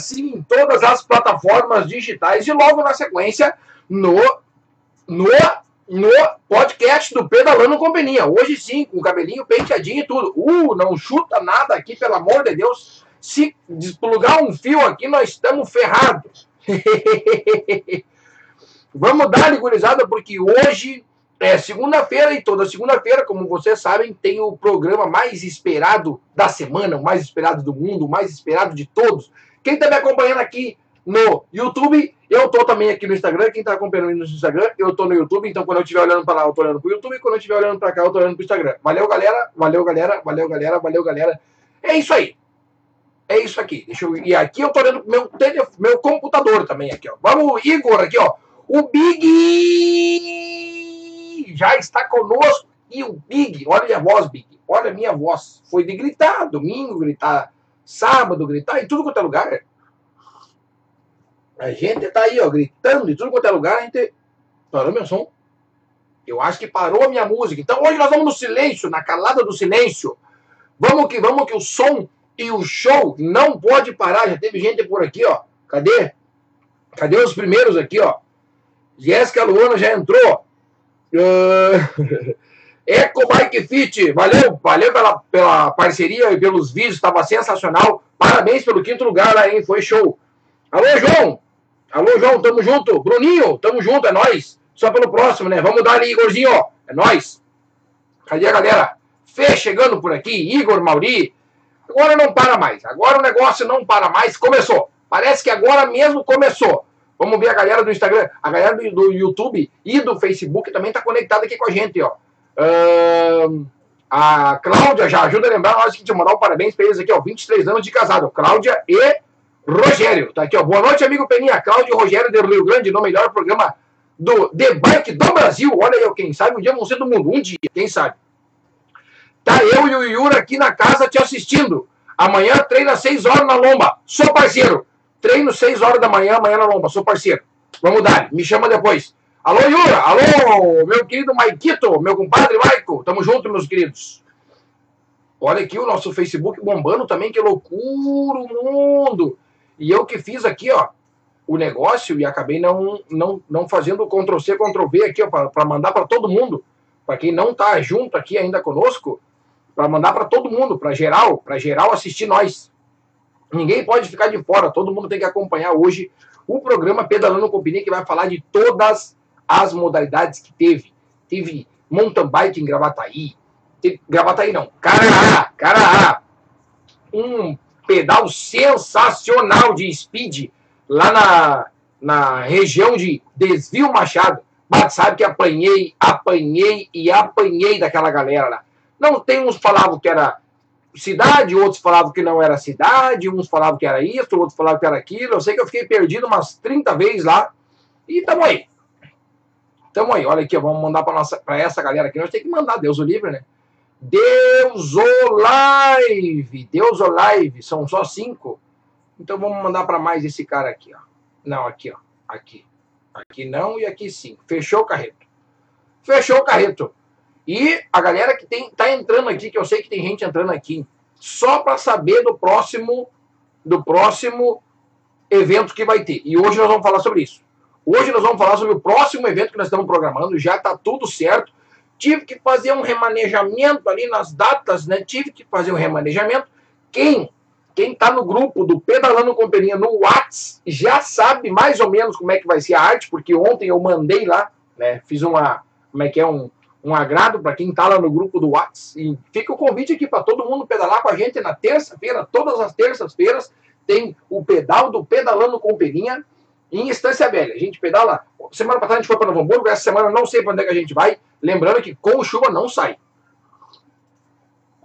sim em todas as plataformas digitais e logo na sequência no, no, no podcast do Pedalando Companhia. Hoje sim, com o cabelinho penteadinho e tudo. Uh, não chuta nada aqui, pelo amor de Deus. Se desplugar um fio aqui, nós estamos ferrados. Vamos dar, gurizada, porque hoje é segunda-feira e toda segunda-feira, como vocês sabem, tem o programa mais esperado da semana, o mais esperado do mundo, o mais esperado de todos. Quem está me acompanhando aqui no YouTube, eu tô também aqui no Instagram. Quem está acompanhando no Instagram, eu tô no YouTube. Então, quando eu estiver olhando para lá, eu tô olhando pro YouTube. Quando eu estiver olhando para cá, eu tô olhando pro Instagram. Valeu, galera. Valeu, galera. Valeu, galera. Valeu, galera. É isso aí. É isso aqui. Deixa eu... E aqui eu tô olhando meu, tele... meu computador também aqui, ó. Vamos, Igor, aqui, ó. O Big já está conosco. E o Big, olha a minha voz, Big. Olha a minha voz. Foi de gritar, domingo gritar, sábado gritar, em tudo quanto é lugar. A gente tá aí, ó, gritando em tudo quanto é lugar, a gente. Parou meu som? Eu acho que parou a minha música. Então hoje nós vamos no silêncio, na calada do silêncio. Vamos que vamos que o som e o show não pode parar. Já teve gente por aqui, ó. Cadê? Cadê os primeiros aqui, ó? Jéssica Luana já entrou. Uh... Eco Bike Fit, valeu, valeu pela, pela parceria e pelos vídeos, estava sensacional. Parabéns pelo quinto lugar lá, hein? Foi show. Alô, João! Alô, João, tamo junto. Bruninho, tamo junto, é nós. Só pelo próximo, né? Vamos dar ali, Igorzinho, ó. É nós. Cadê a galera? Fê chegando por aqui, Igor, Mauri. Agora não para mais. Agora o negócio não para mais. Começou. Parece que agora mesmo começou. Vamos ver a galera do Instagram, a galera do, do YouTube e do Facebook também está conectada aqui com a gente, ó. Uh, a Cláudia já ajuda a lembrar nós que te mandar um parabéns para eles aqui, ó. 23 anos de casado. Cláudia e Rogério. Tá aqui, ó. Boa noite, amigo Peninha. Cláudio e Rogério do Rio Grande, no melhor programa do Bike do Brasil. Olha aí, quem sabe um dia vão ser do mundo. Um dia, quem sabe. Tá eu e o Yura aqui na casa te assistindo. Amanhã treina às 6 horas na lomba. Sou parceiro. Treino 6 horas da manhã, amanhã na lomba. Sou parceiro. Vamos dar. Me chama depois. Alô, Yura. Alô, meu querido Maikito, meu compadre Maico. Tamo junto, meus queridos. Olha aqui o nosso Facebook bombando também. Que loucura o mundo. E eu que fiz aqui, ó, o negócio e acabei não, não, não fazendo Ctrl-C, Ctrl-V aqui, ó, para mandar para todo mundo. Para quem não tá junto aqui ainda conosco, para mandar para todo mundo, para geral, para geral assistir nós. Ninguém pode ficar de fora, todo mundo tem que acompanhar hoje o programa Pedalando Companhia, que vai falar de todas as modalidades que teve. Teve mountain bike em Gravataí, teve, Gravataí não, Caraá, Caraá, um pedal sensacional de speed lá na, na região de Desvio Machado. Mas sabe que apanhei, apanhei e apanhei daquela galera lá. Não tem uns falavam que era cidade, outros falavam que não era cidade, uns falavam que era isso, outros falavam que era aquilo. Eu sei que eu fiquei perdido umas 30 vezes lá. E tamo aí. Tamo aí. Olha aqui, vamos mandar para essa galera aqui. Nós temos que mandar, Deus o livre, né? Deus o live. Deus o live. São só cinco. Então vamos mandar para mais esse cara aqui, ó. Não, aqui, ó. Aqui. Aqui não e aqui sim. Fechou o carreto. Fechou o carreto. E a galera que tem, tá entrando aqui, que eu sei que tem gente entrando aqui, só para saber do próximo do próximo evento que vai ter. E hoje nós vamos falar sobre isso. Hoje nós vamos falar sobre o próximo evento que nós estamos programando, já está tudo certo. Tive que fazer um remanejamento ali nas datas, né? Tive que fazer um remanejamento. Quem quem está no grupo do Pedalando Companhia no Whats já sabe mais ou menos como é que vai ser a arte, porque ontem eu mandei lá, né? Fiz uma, como é que é um um agrado para quem está lá no grupo do Whats. E fica o convite aqui para todo mundo pedalar com a gente na terça-feira, todas as terças-feiras, tem o pedal do Pedalando com Peninha em Estância Velha. A gente pedala. Semana passada a gente foi para Novo Hamburgo, essa semana não sei para onde é que a gente vai. Lembrando que com chuva não sai.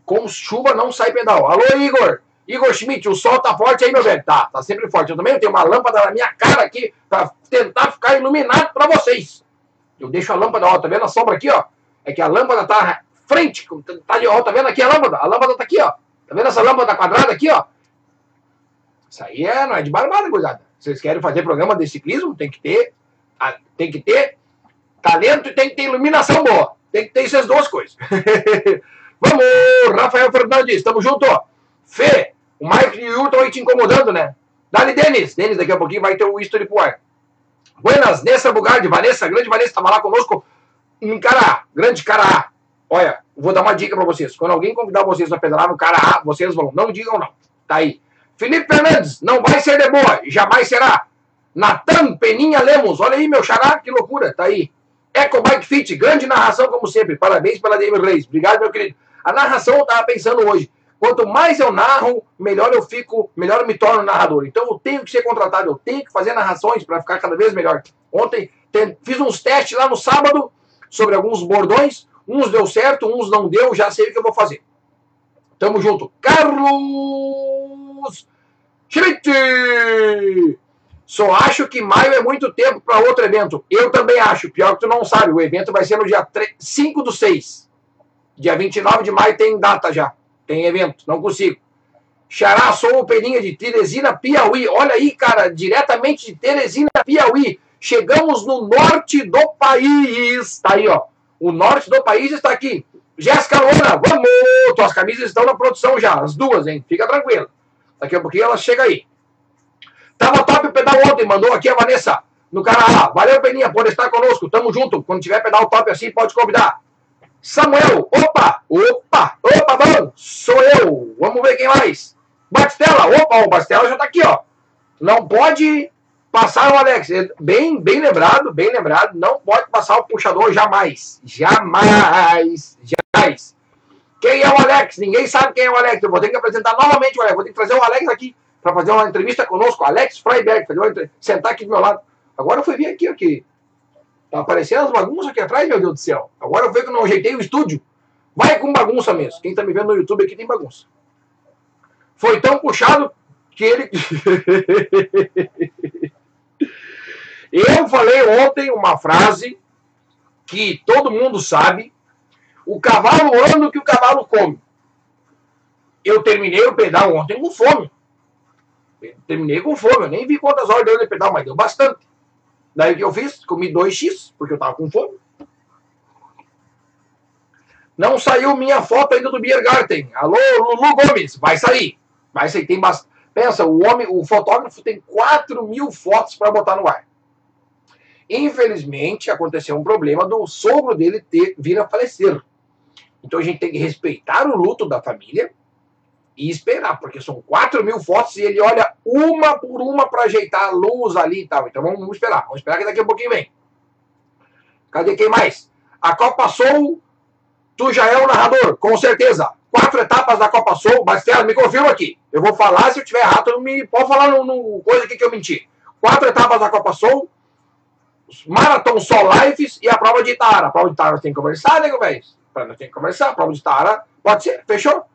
Com chuva não sai pedal. Alô, Igor! Igor Schmidt, o sol tá forte aí, meu velho? Tá, tá sempre forte. Eu também tenho uma lâmpada na minha cara aqui para tentar ficar iluminado para vocês. Eu deixo a lâmpada, ó, tá vendo a sombra aqui, ó? é que a lâmpada tá frente, tá de ó, tá vendo aqui a lâmpada? A lâmpada tá aqui, ó. Tá vendo essa lâmpada quadrada aqui, ó? Isso aí é, não é de barbada, gurizada. Vocês querem fazer programa de ciclismo, tem que ter, tem que ter talento e tem que ter iluminação boa. Tem que ter essas duas coisas. Vamos, Rafael Fernandes, tamo junto. Fê, o Mike e o estão aí te incomodando, né? Dali, Denis. Denis, daqui a pouquinho vai ter o history pro. Buenas, Nessa Bugardi, Vanessa, grande Vanessa, estava lá conosco em Cará, grande Cará. Olha, vou dar uma dica para vocês. Quando alguém convidar vocês a pedalar no Cará, vocês vão. Não digam não. Tá aí. Felipe Fernandes, não vai ser de boa, jamais será. Natan Peninha Lemos, olha aí, meu xará, que loucura, tá aí. Eco Bike Fit, grande narração como sempre. Parabéns pela DM Reis. Obrigado, meu querido. A narração eu tava pensando hoje. Quanto mais eu narro, melhor eu fico, melhor eu me torno narrador. Então eu tenho que ser contratado, eu tenho que fazer narrações para ficar cada vez melhor. Ontem tem, fiz uns testes lá no sábado sobre alguns bordões, uns deu certo, uns não deu, já sei o que eu vou fazer. Tamo junto. Carlos Schmidt! Só acho que maio é muito tempo para outro evento. Eu também acho. Pior que tu não sabe. O evento vai ser no dia 3, 5 do 6. Dia 29 de maio tem data já. Tem evento. Não consigo. Xará, sou o Peninha de Teresina, Piauí. Olha aí, cara. Diretamente de Teresina, Piauí. Chegamos no norte do país. Tá aí, ó. O norte do país está aqui. Jéssica Lona, vamos! Tuas camisas estão na produção já. As duas, hein? Fica tranquilo. Daqui a pouquinho ela chega aí. Tava top o pedal ontem, mandou aqui a Vanessa no canal. Valeu, Peninha, por estar conosco. Tamo junto. Quando tiver pedal top assim, pode convidar. Samuel, opa, opa, opa, bom, sou eu. Vamos ver quem mais. Batistela, opa, o Batistela já tá aqui, ó. Não pode passar o Alex. Bem, bem lembrado, bem lembrado. Não pode passar o puxador jamais. Jamais. Jamais. Quem é o Alex? Ninguém sabe quem é o Alex. Eu vou ter que apresentar novamente o Alex. Vou ter que trazer o Alex aqui para fazer uma entrevista conosco, Alex Freiberg, uma sentar aqui do meu lado. Agora eu fui ver aqui, aqui. Tá aparecendo as bagunças aqui atrás, meu Deus do céu. Agora eu vejo que não ajeitei o estúdio. Vai com bagunça mesmo. Quem tá me vendo no YouTube aqui tem bagunça. Foi tão puxado que ele. eu falei ontem uma frase que todo mundo sabe. O cavalo anda o que o cavalo come. Eu terminei o pedal ontem com fome. Terminei com fome, eu nem vi quantas horas deu de pedal, mas deu bastante. Daí o que eu fiz? Comi 2x, porque eu tava com fome. Não saiu minha foto ainda do Biergarten. Alô, Lulu Gomes, vai sair. Vai sair, tem bastante. Pensa, o homem, o fotógrafo tem 4 mil fotos para botar no ar. Infelizmente, aconteceu um problema do sogro dele ter vir a falecer. Então a gente tem que respeitar o luto da família e esperar, porque são 4 mil fotos e ele olha uma por uma para ajeitar a luz ali e tal. Então vamos, esperar, vamos esperar que daqui a pouquinho vem. Cadê quem mais? A Copa Soul, tu já é o narrador, com certeza. Quatro etapas da Copa Soul, Bastela, me confirma aqui. Eu vou falar, se eu tiver errado, não me pode falar no, no coisa aqui que eu menti. Quatro etapas da Copa Soul, Marathon Sol Lives e a prova de Itara. A prova de Itara tem que conversar, né, velho? Nós tem que conversar, a prova de Itara, pode ser, fechou?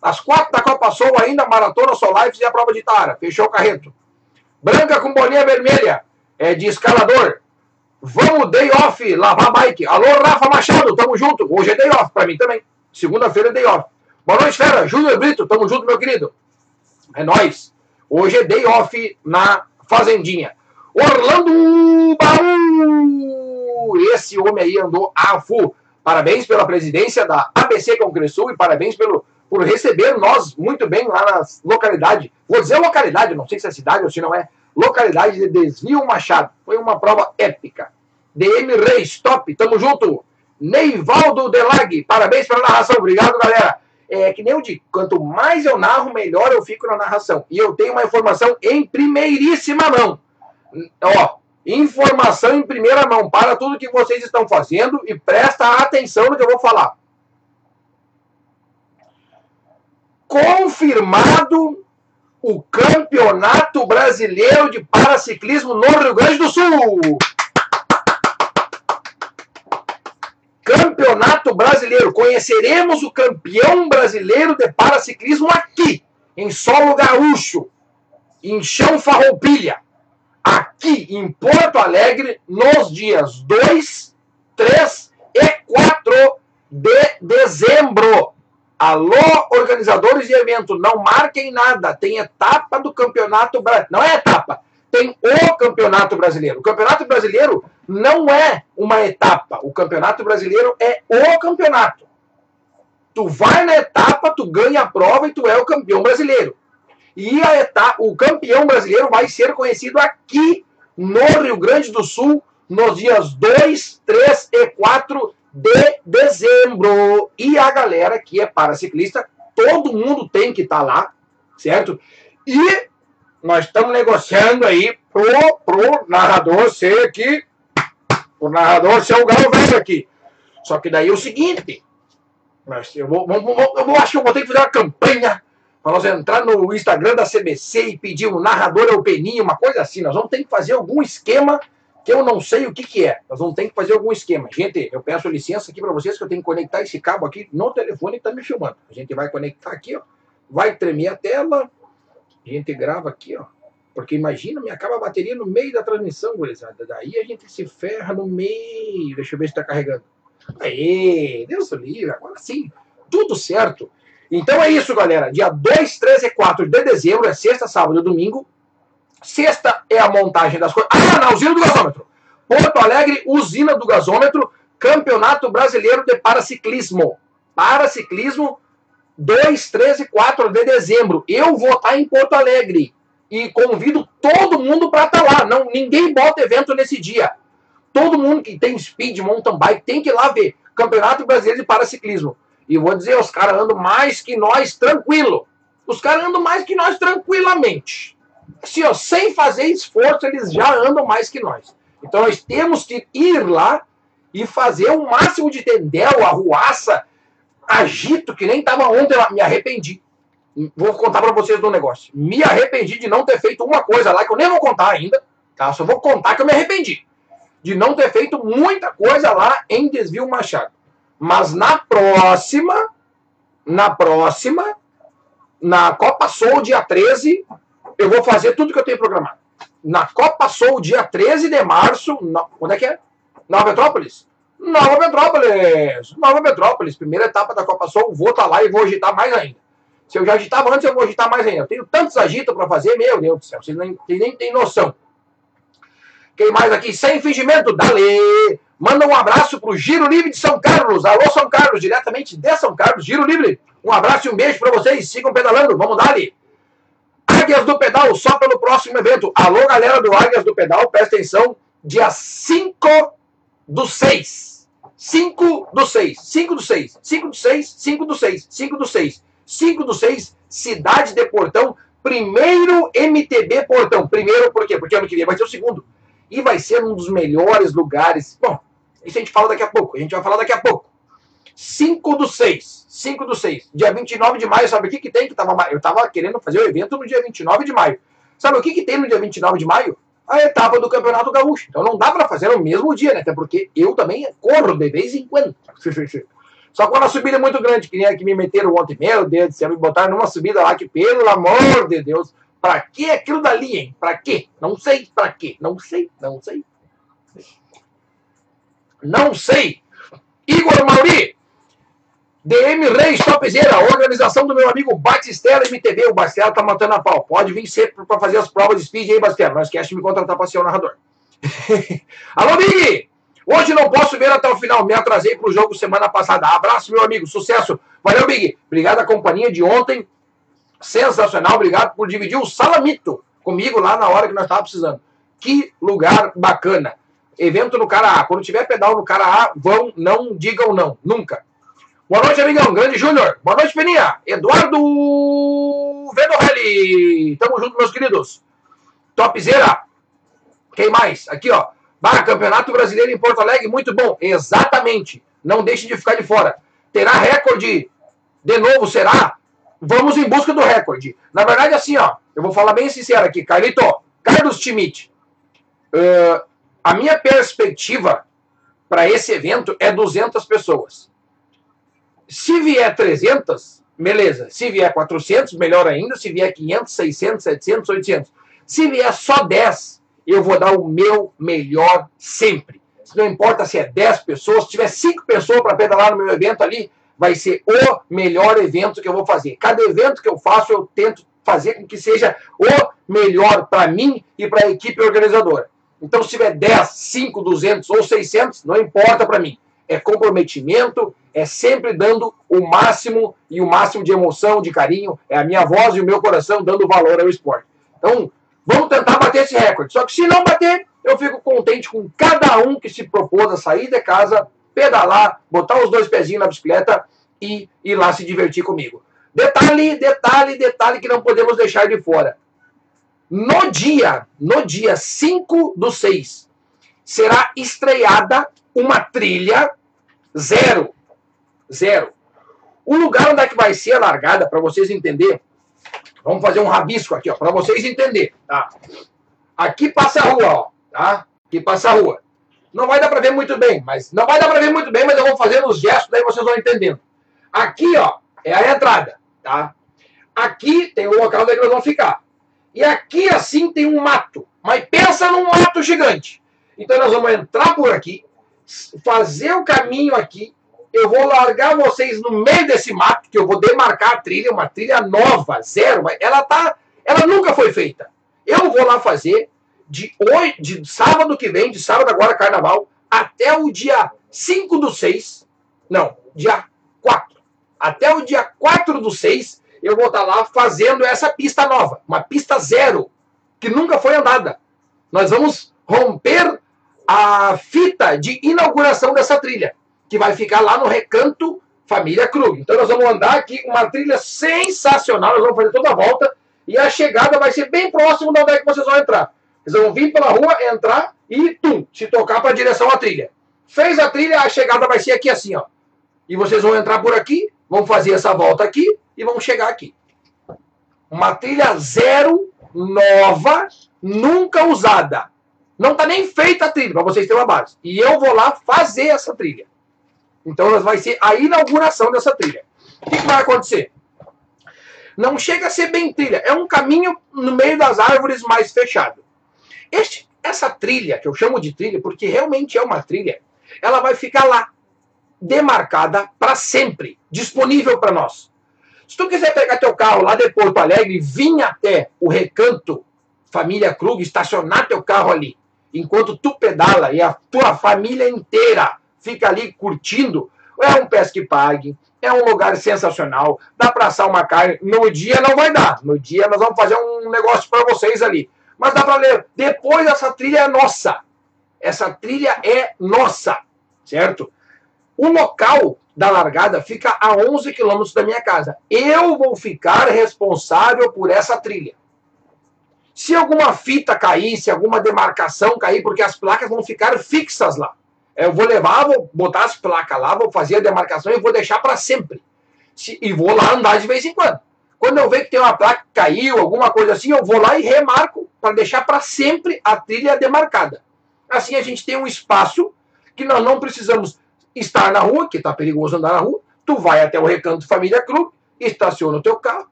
As quatro da Copa Soul ainda, Maratona, Lives e a prova de Tara. Fechou o carreto. Branca com bolinha vermelha. É de escalador. Vamos day off, lavar bike. Alô, Rafa Machado, tamo junto. Hoje é day off pra mim também. Segunda-feira é day off. Boa noite, fera. Júnior Brito, tamo junto, meu querido. É nóis. Hoje é day off na Fazendinha. Orlando Baú. Esse homem aí andou a full. Parabéns pela presidência da ABC Congressul e parabéns pelo por receber nós muito bem lá na localidade. Vou dizer localidade, não sei se é cidade ou se não é. Localidade de Desvio Machado. Foi uma prova épica. DM Reis, top, tamo junto. Neivaldo Delag, parabéns pela narração. Obrigado, galera. É que nem eu digo, quanto mais eu narro, melhor eu fico na narração. E eu tenho uma informação em primeiríssima mão. Ó, informação em primeira mão para tudo que vocês estão fazendo e presta atenção no que eu vou falar. confirmado o Campeonato Brasileiro de Paraciclismo no Rio Grande do Sul. Campeonato Brasileiro. Conheceremos o campeão brasileiro de paraciclismo aqui, em solo gaúcho, em chão farroupilha, aqui em Porto Alegre, nos dias 2, 3 e 4 de dezembro. Alô, organizadores de evento, não marquem nada. Tem etapa do Campeonato Brasileiro. Não é etapa, tem o Campeonato Brasileiro. O Campeonato Brasileiro não é uma etapa. O Campeonato Brasileiro é o campeonato. Tu vai na etapa, tu ganha a prova e tu é o campeão brasileiro. E a etapa, o campeão brasileiro vai ser conhecido aqui no Rio Grande do Sul nos dias 2, 3 e 4 de dezembro. E a galera que é paraciclista, todo mundo tem que estar tá lá, certo? E nós estamos negociando aí pro, pro narrador ser aqui, o narrador ser o galo velho aqui. Só que daí é o seguinte, eu, vou, eu, vou, eu vou, acho que eu vou ter que fazer uma campanha para nós entrar no Instagram da CBC e pedir um narrador ao Peninho, uma coisa assim. Nós vamos ter que fazer algum esquema que eu não sei o que, que é. Nós vamos ter que fazer algum esquema. Gente, eu peço licença aqui para vocês que eu tenho que conectar esse cabo aqui no telefone que está me filmando. A gente vai conectar aqui, ó. Vai tremer a tela. A gente grava aqui, ó. Porque imagina, me acaba a bateria no meio da transmissão, gurizada. Daí a gente se ferra no meio. Deixa eu ver se está carregando. Aê, Deus do livre, agora sim. Tudo certo. Então é isso, galera. Dia 2, 3 e 4 de dezembro, é sexta, sábado e domingo. Sexta é a montagem das coisas. Ah, na usina do gasômetro. Porto Alegre, usina do gasômetro, Campeonato Brasileiro de Paraciclismo. Paraciclismo, 2, 3 e 4 de dezembro. Eu vou estar em Porto Alegre. E convido todo mundo para estar lá. Não, ninguém bota evento nesse dia. Todo mundo que tem speed, mountain bike, tem que ir lá ver. Campeonato Brasileiro de Paraciclismo. E vou dizer, os caras andam mais que nós tranquilo. Os caras andam mais que nós tranquilamente. Assim, ó, sem fazer esforço, eles já andam mais que nós. Então nós temos que ir lá e fazer o máximo de tendel, arruaça, agito, que nem estava ontem lá. Me arrependi. Vou contar para vocês do negócio. Me arrependi de não ter feito uma coisa lá, que eu nem vou contar ainda. Tá? Só vou contar que eu me arrependi. De não ter feito muita coisa lá em Desvio Machado. Mas na próxima, na próxima, na Copa Soul, dia 13, eu vou fazer tudo que eu tenho programado. Na Copa Soul, dia 13 de março, no, onde é que é? Nova Petrópolis? Nova Petrópolis! Nova Petrópolis, primeira etapa da Copa Soul, vou estar tá lá e vou agitar mais ainda. Se eu já agitava antes, eu vou agitar mais ainda. Eu tenho tantos agitos para fazer, meu Deus do céu, vocês nem, nem têm noção. Quem mais aqui? Sem fingimento, dale! Manda um abraço pro Giro Livre de São Carlos. Alô, São Carlos, diretamente de São Carlos. Giro Livre. Um abraço e um beijo para vocês. Sigam pedalando. Vamos dar ali. Águias do Pedal, só pelo próximo evento. Alô, galera do Águias do Pedal, presta atenção. Dia 5 do 6. 5 do 6. 5 do 6. 5 do 6. 5 do 6. 5 do 6. 5 do 6. Cidade de Portão. Primeiro MTB Portão. Primeiro por quê? Porque ano que vem vai ser o segundo. E vai ser um dos melhores lugares. Bom, isso a gente fala daqui a pouco. A gente vai falar daqui a pouco. 5 do 6. 5 do 6. Dia 29 de maio, sabe o que, que tem? Que tava, eu estava querendo fazer o evento no dia 29 de maio. Sabe o que, que tem no dia 29 de maio? A etapa do Campeonato Gaúcho. Então não dá para fazer no mesmo dia, né? Até porque eu também corro de vez em quando. Só quando a subida é muito grande, que nem a que me meteram ontem. Meu Deus do céu, me botaram numa subida lá que, pelo amor de Deus, pra que aquilo dali, hein? Pra quê? Não sei pra quê. Não sei, não sei. Não sei. Igor Mauri, DM Reis Topzera, organização do meu amigo Batistela MTV. O Batistela tá matando a pau. Pode vir sempre para fazer as provas de speed aí, Batistela. Não esquece de me contratar para ser o narrador. Alô, Big! Hoje não posso ver até o final. Me atrasei para o jogo semana passada. Abraço, meu amigo. Sucesso. Valeu, Big. Obrigado à companhia de ontem. Sensacional. Obrigado por dividir o salamito comigo lá na hora que nós estávamos precisando. Que lugar bacana evento no cara A. Quando tiver pedal no cara A, vão, não digam não, nunca. Boa noite, amigão. Grande Júnior. Boa noite, Peninha. Eduardo Vedorelli. Tamo junto, meus queridos. Topzera. Quem mais? Aqui, ó. Bah, Campeonato Brasileiro em Porto Alegre, muito bom. Exatamente. Não deixe de ficar de fora. Terá recorde de novo, será? Vamos em busca do recorde. Na verdade, assim, ó. Eu vou falar bem sincero aqui. Carlito, Carlos Schmidt. Uh, a minha perspectiva para esse evento é 200 pessoas. Se vier 300, beleza. Se vier 400, melhor ainda. Se vier 500, 600, 700, 800. Se vier só 10, eu vou dar o meu melhor sempre. Não importa se é 10 pessoas, se tiver 5 pessoas para pedalar no meu evento ali, vai ser o melhor evento que eu vou fazer. Cada evento que eu faço, eu tento fazer com que seja o melhor para mim e para a equipe organizadora. Então, se tiver 10, 5, 200 ou 600, não importa para mim. É comprometimento, é sempre dando o máximo e o máximo de emoção, de carinho. É a minha voz e o meu coração dando valor ao esporte. Então, vamos tentar bater esse recorde. Só que se não bater, eu fico contente com cada um que se propôs a sair de casa, pedalar, botar os dois pezinhos na bicicleta e ir lá se divertir comigo. Detalhe, detalhe, detalhe que não podemos deixar de fora. No dia, no dia 5 do 6, será estreada uma trilha zero. Zero. O lugar onde é que vai ser a largada, para vocês entenderem, vamos fazer um rabisco aqui, ó, para vocês entenderem. Tá? Aqui passa a rua, ó, tá? Aqui passa a rua. Não vai dar para ver muito bem, mas não vai dar para ver muito bem, mas eu vou fazer os gestos, daí vocês vão entendendo. Aqui, ó, é a entrada, tá? Aqui tem o local onde é nós vamos ficar. E aqui, assim, tem um mato. Mas pensa num mato gigante. Então nós vamos entrar por aqui, fazer o caminho aqui. Eu vou largar vocês no meio desse mato, que eu vou demarcar a trilha, uma trilha nova, zero. Ela tá, ela nunca foi feita. Eu vou lá fazer de hoje, de sábado que vem, de sábado agora carnaval, até o dia 5 do 6. Não, dia 4. Até o dia 4 do 6, eu vou estar lá fazendo essa pista nova, uma pista zero, que nunca foi andada. Nós vamos romper a fita de inauguração dessa trilha, que vai ficar lá no Recanto Família Krug. Então nós vamos andar aqui uma trilha sensacional, nós vamos fazer toda a volta e a chegada vai ser bem próximo da onde é que vocês vão entrar. Vocês vão vir pela rua, entrar e tum, se tocar para a direção à trilha. Fez a trilha, a chegada vai ser aqui assim, ó. E vocês vão entrar por aqui, vão fazer essa volta aqui e vão chegar aqui. Uma trilha zero, nova, nunca usada. Não está nem feita a trilha, para vocês terem uma base. E eu vou lá fazer essa trilha. Então vai ser a inauguração dessa trilha. O que, que vai acontecer? Não chega a ser bem trilha, é um caminho no meio das árvores mais fechado. Este, essa trilha, que eu chamo de trilha, porque realmente é uma trilha, ela vai ficar lá, demarcada para sempre, disponível para nós. Se tu quiser pegar teu carro lá de Porto Alegre vir até o recanto Família Krug, estacionar teu carro ali, enquanto tu pedala e a tua família inteira fica ali curtindo, é um pesque pague, é um lugar sensacional, dá para assar uma carne. No dia não vai dar, no dia nós vamos fazer um negócio para vocês ali. Mas dá para ler, depois essa trilha é nossa. Essa trilha é nossa, certo? O local da largada fica a 11 quilômetros da minha casa. Eu vou ficar responsável por essa trilha. Se alguma fita cair, se alguma demarcação cair, porque as placas vão ficar fixas lá. Eu vou levar, vou botar as placas lá, vou fazer a demarcação e vou deixar para sempre. Se, e vou lá andar de vez em quando. Quando eu ver que tem uma placa que caiu, alguma coisa assim, eu vou lá e remarco para deixar para sempre a trilha demarcada. Assim a gente tem um espaço que nós não precisamos estar na rua, que está perigoso andar na rua. Tu vai até o recanto Família Clube, estaciona o teu carro,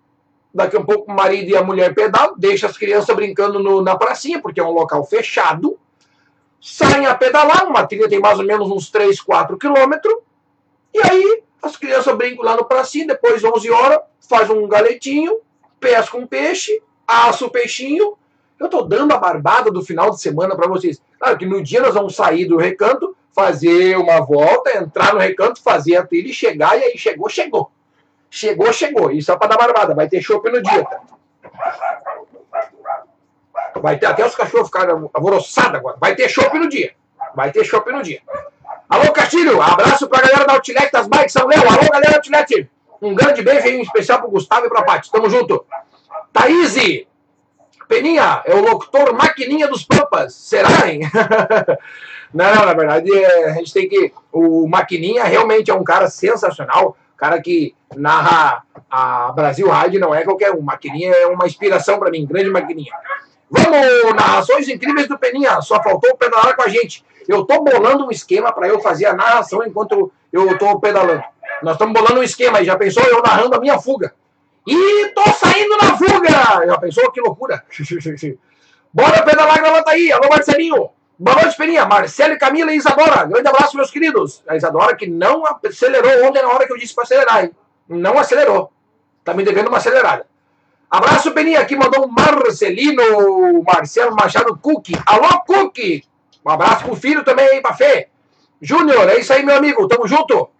Daqui a um pouco o marido e a mulher pedalam, deixa as crianças brincando no, na pracinha, porque é um local fechado. Saem a pedalar, uma trilha tem mais ou menos uns 3, 4 quilômetros. E aí as crianças brincam lá no pracinha, depois 11 horas, faz um galetinho, pesca um peixe, assa o peixinho. Eu estou dando a barbada do final de semana para vocês. Claro que no dia nós vamos sair do recanto, fazer uma volta, entrar no recanto, fazer a trilha e chegar, e aí chegou, chegou. Chegou, chegou. Isso é para dar barbada. Vai ter chopp no dia. Tá? Vai ter até os cachorros ficaram alvoroçados agora. Vai ter chopp no dia. Vai ter chopp no dia. Alô, Castilho. Abraço pra galera da Outlet das Bikes São Léo. Alô, galera da Outlet. Um grande beijo em especial pro Gustavo e pra Paty. Tamo junto. Thaís. Peninha, é o locutor maquininha dos Pampas. Será, hein? Não, na verdade, é, a gente tem que. O Maquininha realmente é um cara sensacional cara que narra a Brasil Rádio não é qualquer um. Maquininha é uma inspiração para mim, grande maquininha. Vamos, narrações incríveis do Peninha. Só faltou pedalar com a gente. Eu estou bolando um esquema para eu fazer a narração enquanto eu estou pedalando. Nós estamos bolando um esquema já pensou eu narrando a minha fuga. E tô saindo na fuga! Já pensou que loucura? Bora pedalar, gravata aí. Alô, Marcelinho. Boa noite, Peninha. Marcelo, Camila e Isadora. Grande abraço, meus queridos. A Isadora que não acelerou ontem na hora que eu disse para acelerar, hein? Não acelerou. Tá me devendo uma acelerada. Abraço, Peninha. Aqui mandou um Marcelino, Marcelo Machado Cook. Alô, Cook. Um abraço pro filho também aí, pra Fê. Júnior, é isso aí, meu amigo. Tamo junto.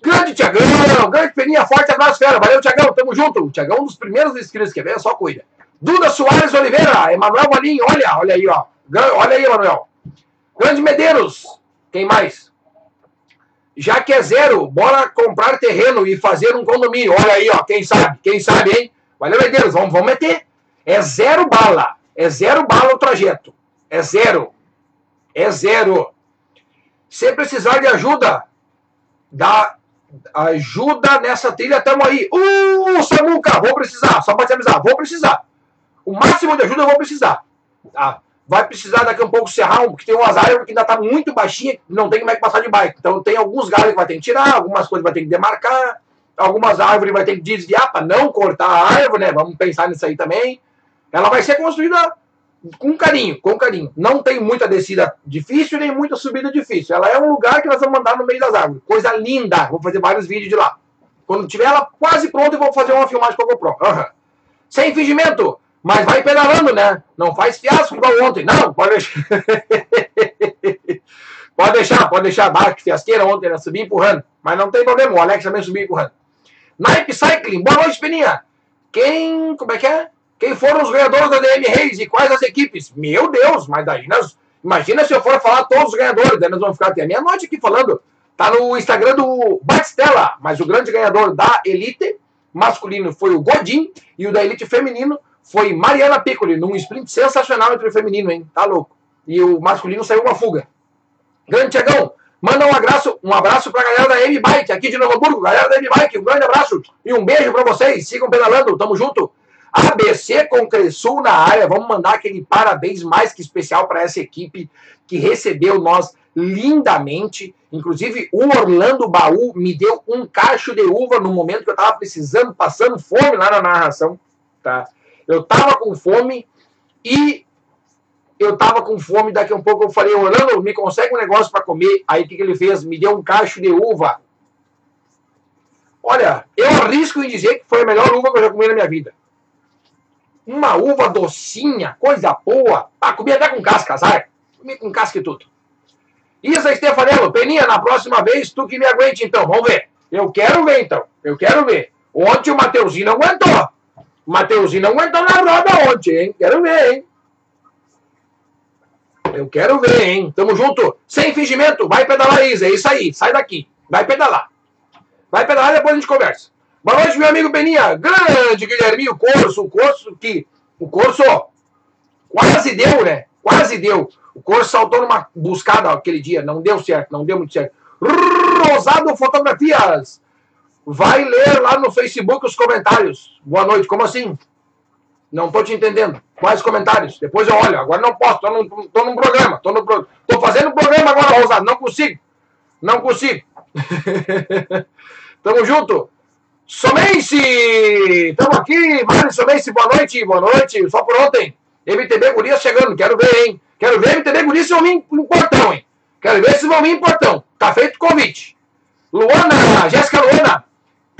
Grande Tiagão, grande Peninha, forte abraço, fera. Valeu, Tiagão, tamo junto. O Tiagão é um dos primeiros inscritos que vem, só cuida. Duda Soares Oliveira, Emanuel Valim, olha, olha aí, ó. Olha aí, Emanuel. Grande Medeiros, quem mais? Já que é zero, bora comprar terreno e fazer um condomínio. Olha aí, ó, quem sabe, quem sabe, hein? Valeu, Medeiros, vamos, vamos meter. É zero bala, é zero bala o trajeto. É zero. É zero. Se precisar de ajuda, dá ajuda nessa trilha, tamo aí. Uh, Samuca, vou precisar, só te avisar, vou precisar. O máximo de ajuda eu vou precisar. Tá? Vai precisar daqui a um pouco serrar, porque tem umas árvores que ainda tá muito baixinha, não tem como é que passar de bike. Então tem alguns galhos que vai ter que tirar, algumas coisas vai ter que demarcar, algumas árvores vai ter que desviar para não cortar a árvore, né? Vamos pensar nisso aí também. Ela vai ser construída com carinho, com carinho. Não tem muita descida difícil, nem muita subida difícil. Ela é um lugar que nós vamos mandar no meio das árvores. Coisa linda. Vou fazer vários vídeos de lá. Quando tiver ela quase pronta, eu vou fazer uma filmagem com a GoPro. Uhum. Sem fingimento, mas vai pedalando, né? Não faz fiasco igual ontem. Não, pode deixar. pode deixar, pode deixar. Que fiasqueira ontem, né? Subir empurrando. Mas não tem problema, o Alex também subiu empurrando. Nike Cycling, boa noite, Peninha. Quem, como é que é? Quem foram os ganhadores da DM Reis e quais as equipes? Meu Deus, mas daí nós. Imagina se eu for falar todos os ganhadores, daí nós vamos ficar até a meia-noite aqui falando. Tá no Instagram do Batistella, mas o grande ganhador da Elite masculino foi o Godin e o da Elite feminino foi Mariana Piccoli, num sprint sensacional entre o feminino, hein? Tá louco. E o masculino saiu uma fuga. Grande Tiagão, manda um abraço, um abraço pra galera da M-Bike aqui de Novo Hamburgo, galera da M-Bike, um grande abraço e um beijo pra vocês. Sigam pedalando, tamo junto. ABC Concresul na área, vamos mandar aquele parabéns mais que especial para essa equipe que recebeu nós lindamente. Inclusive, o Orlando Baú me deu um cacho de uva no momento que eu estava precisando, passando fome lá na narração. Tá? Eu estava com fome e eu estava com fome. Daqui a um pouco eu falei, Orlando, me consegue um negócio para comer. Aí o que, que ele fez? Me deu um cacho de uva. Olha, eu arrisco em dizer que foi a melhor uva que eu já comi na minha vida uma uva docinha, coisa boa. Ah, comi até com casca, sabe? Comi com casca e tudo. Isa Stefanello, Peninha, na próxima vez tu que me aguente então, vamos ver. Eu quero ver então, eu quero ver. Ontem o Mateuzinho não aguentou. O Mateuzinho aguentou na roda ontem, hein? Quero ver, hein? Eu quero ver, hein? Tamo junto. Sem fingimento, vai pedalar, Isa. É isso aí, sai daqui. Vai pedalar. Vai pedalar e depois a gente conversa. Boa noite, meu amigo Beninha. Grande Guilherminho Corso, o Corso que. O Corso quase deu, né? Quase deu. O Corso saltou numa buscada aquele dia. Não deu certo, não deu muito certo. Rosado Fotografias. Vai ler lá no Facebook os comentários. Boa noite. Como assim? Não estou te entendendo. Quais comentários? Depois eu olho. Agora não posso. Estou num, tô num programa. Estou tô fazendo programa agora, Rosado. Não consigo. Não consigo. Tamo junto. Somense! Estamos aqui, Mário Somense, boa noite, boa noite. Só por ontem. MTB Gurias chegando, quero ver, hein? Quero ver MTB Gurias se vão vir em portão, hein? Quero ver se vão vir em portão. Tá feito o convite. Luana, Jéssica Luana,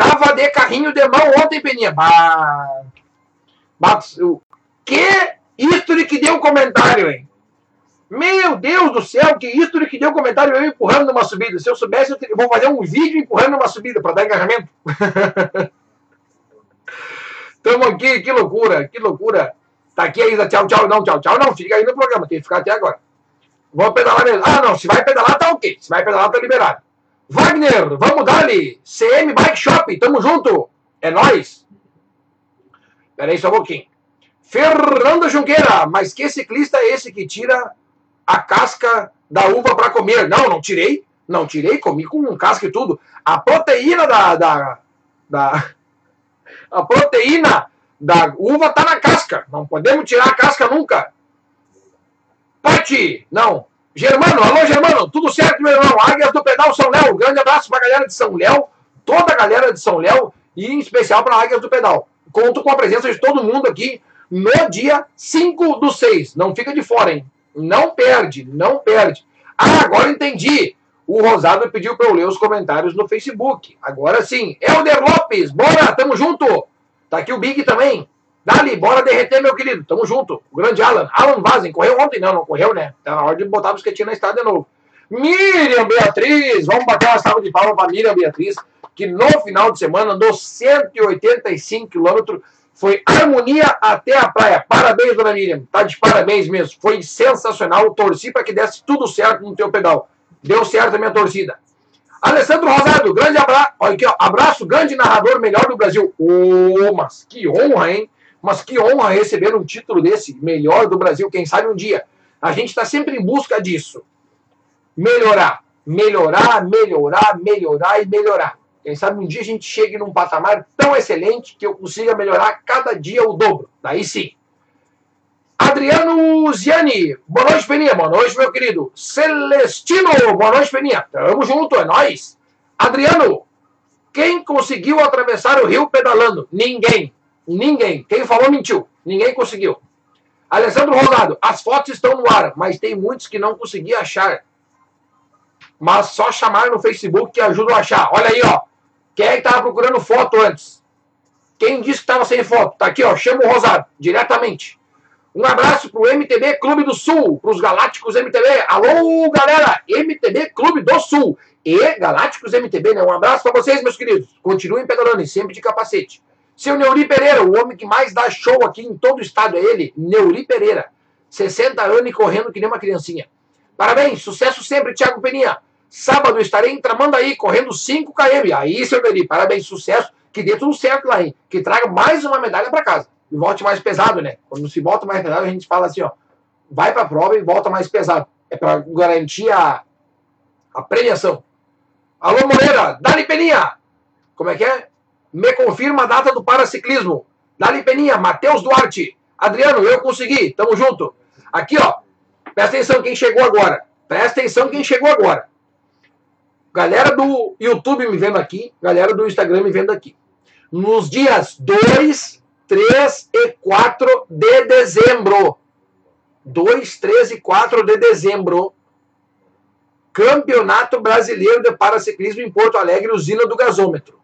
tava de carrinho de mão ontem, Peninha. Bah. o que history que deu comentário, hein? Meu Deus do céu, que isso que deu comentário eu empurrando numa subida. Se eu soubesse, eu vou fazer um vídeo empurrando numa subida para dar engajamento. Estamos aqui, que loucura, que loucura. Tá aqui ainda, tchau, tchau, não, tchau, tchau, não, fica aí no programa, tem que ficar até agora. Vou pedalar mesmo. Ah, não, se vai pedalar, tá ok. Se vai pedalar, tá liberado. Wagner, vamos dar-lhe. CM Bike Shop, tamo junto. É nós. Peraí só um pouquinho. Fernando Junqueira, mas que ciclista é esse que tira a casca da uva para comer. Não, não tirei. Não tirei, comi com casca e tudo. A proteína da, da, da a proteína da uva tá na casca. Não podemos tirar a casca nunca. Pati, não. Germano, alô Germano, tudo certo, meu irmão? Águias do Pedal São Léo, grande abraço pra galera de São Léo, toda a galera de São Léo e em especial para Águias do Pedal. Conto com a presença de todo mundo aqui no dia 5 do 6. Não fica de fora, hein? Não perde, não perde. Ah, agora entendi. O Rosado pediu para eu ler os comentários no Facebook. Agora sim. Helder Lopes, bora, tamo junto. Tá aqui o Big também. Dali, bora derreter, meu querido. Tamo junto. O grande Alan. Alan Vazen, correu ontem? Não, não correu, né? Tá na hora de botar o esquetinho na estrada de novo. Miriam Beatriz, vamos bater uma salva de palmas para Miriam Beatriz. que no final de semana andou 185 quilômetros. Foi harmonia até a praia. Parabéns, dona Miriam. Tá de parabéns mesmo. Foi sensacional. Torci para que desse tudo certo no teu pedal. Deu certo a minha torcida. Alessandro Rosado, grande abraço. Olha aqui, ó, abraço, grande narrador melhor do Brasil. Ô, oh, mas que honra, hein? Mas que honra receber um título desse, melhor do Brasil, quem sabe um dia. A gente está sempre em busca disso. Melhorar, melhorar, melhorar, melhorar e melhorar. Quem sabe um dia a gente chegue num patamar tão excelente que eu consiga melhorar cada dia o dobro. Daí sim. Adriano Ziani, boa noite, Peninha. Boa noite, meu querido. Celestino, boa noite, Peninha. Tamo junto, é nóis. Adriano, quem conseguiu atravessar o rio pedalando? Ninguém. Ninguém. Quem falou mentiu. Ninguém conseguiu. Alessandro Rosado, as fotos estão no ar, mas tem muitos que não consegui achar. Mas só chamar no Facebook que ajuda a achar. Olha aí, ó. Quem é que estava procurando foto antes? Quem disse que estava sem foto? Tá aqui, ó. Chama o Rosado, diretamente. Um abraço pro MTB Clube do Sul, pros Galácticos MTB. Alô, galera! MTB Clube do Sul e Galácticos MTB, né? Um abraço para vocês, meus queridos. Continuem pedalando e sempre de capacete. Seu Neuri Pereira, o homem que mais dá show aqui em todo o estado é ele, Neuri Pereira. 60 anos e correndo que nem uma criancinha. Parabéns, sucesso sempre, Thiago Peninha. Sábado estarei em Tramandaí, correndo 5 km. Aí, seu Neuri, parabéns, sucesso. Que dê tudo certo lá, hein? Que traga mais uma medalha para casa e volte mais pesado, né? Quando se volta mais pesado, a gente fala assim, ó, vai para a prova e volta mais pesado. É para garantir a, a premiação. Alô, Moreira, Dali Peninha. Como é que é? Me confirma a data do paraciclismo. Dali Peninha, Matheus Duarte. Adriano, eu consegui, tamo junto. Aqui, ó, presta atenção quem chegou agora. Presta atenção quem chegou agora. Galera do YouTube me vendo aqui, galera do Instagram me vendo aqui. Nos dias 2, 3 e 4 de dezembro. 2, 3 e 4 de dezembro. Campeonato Brasileiro de Paraciclismo em Porto Alegre, usina do gasômetro.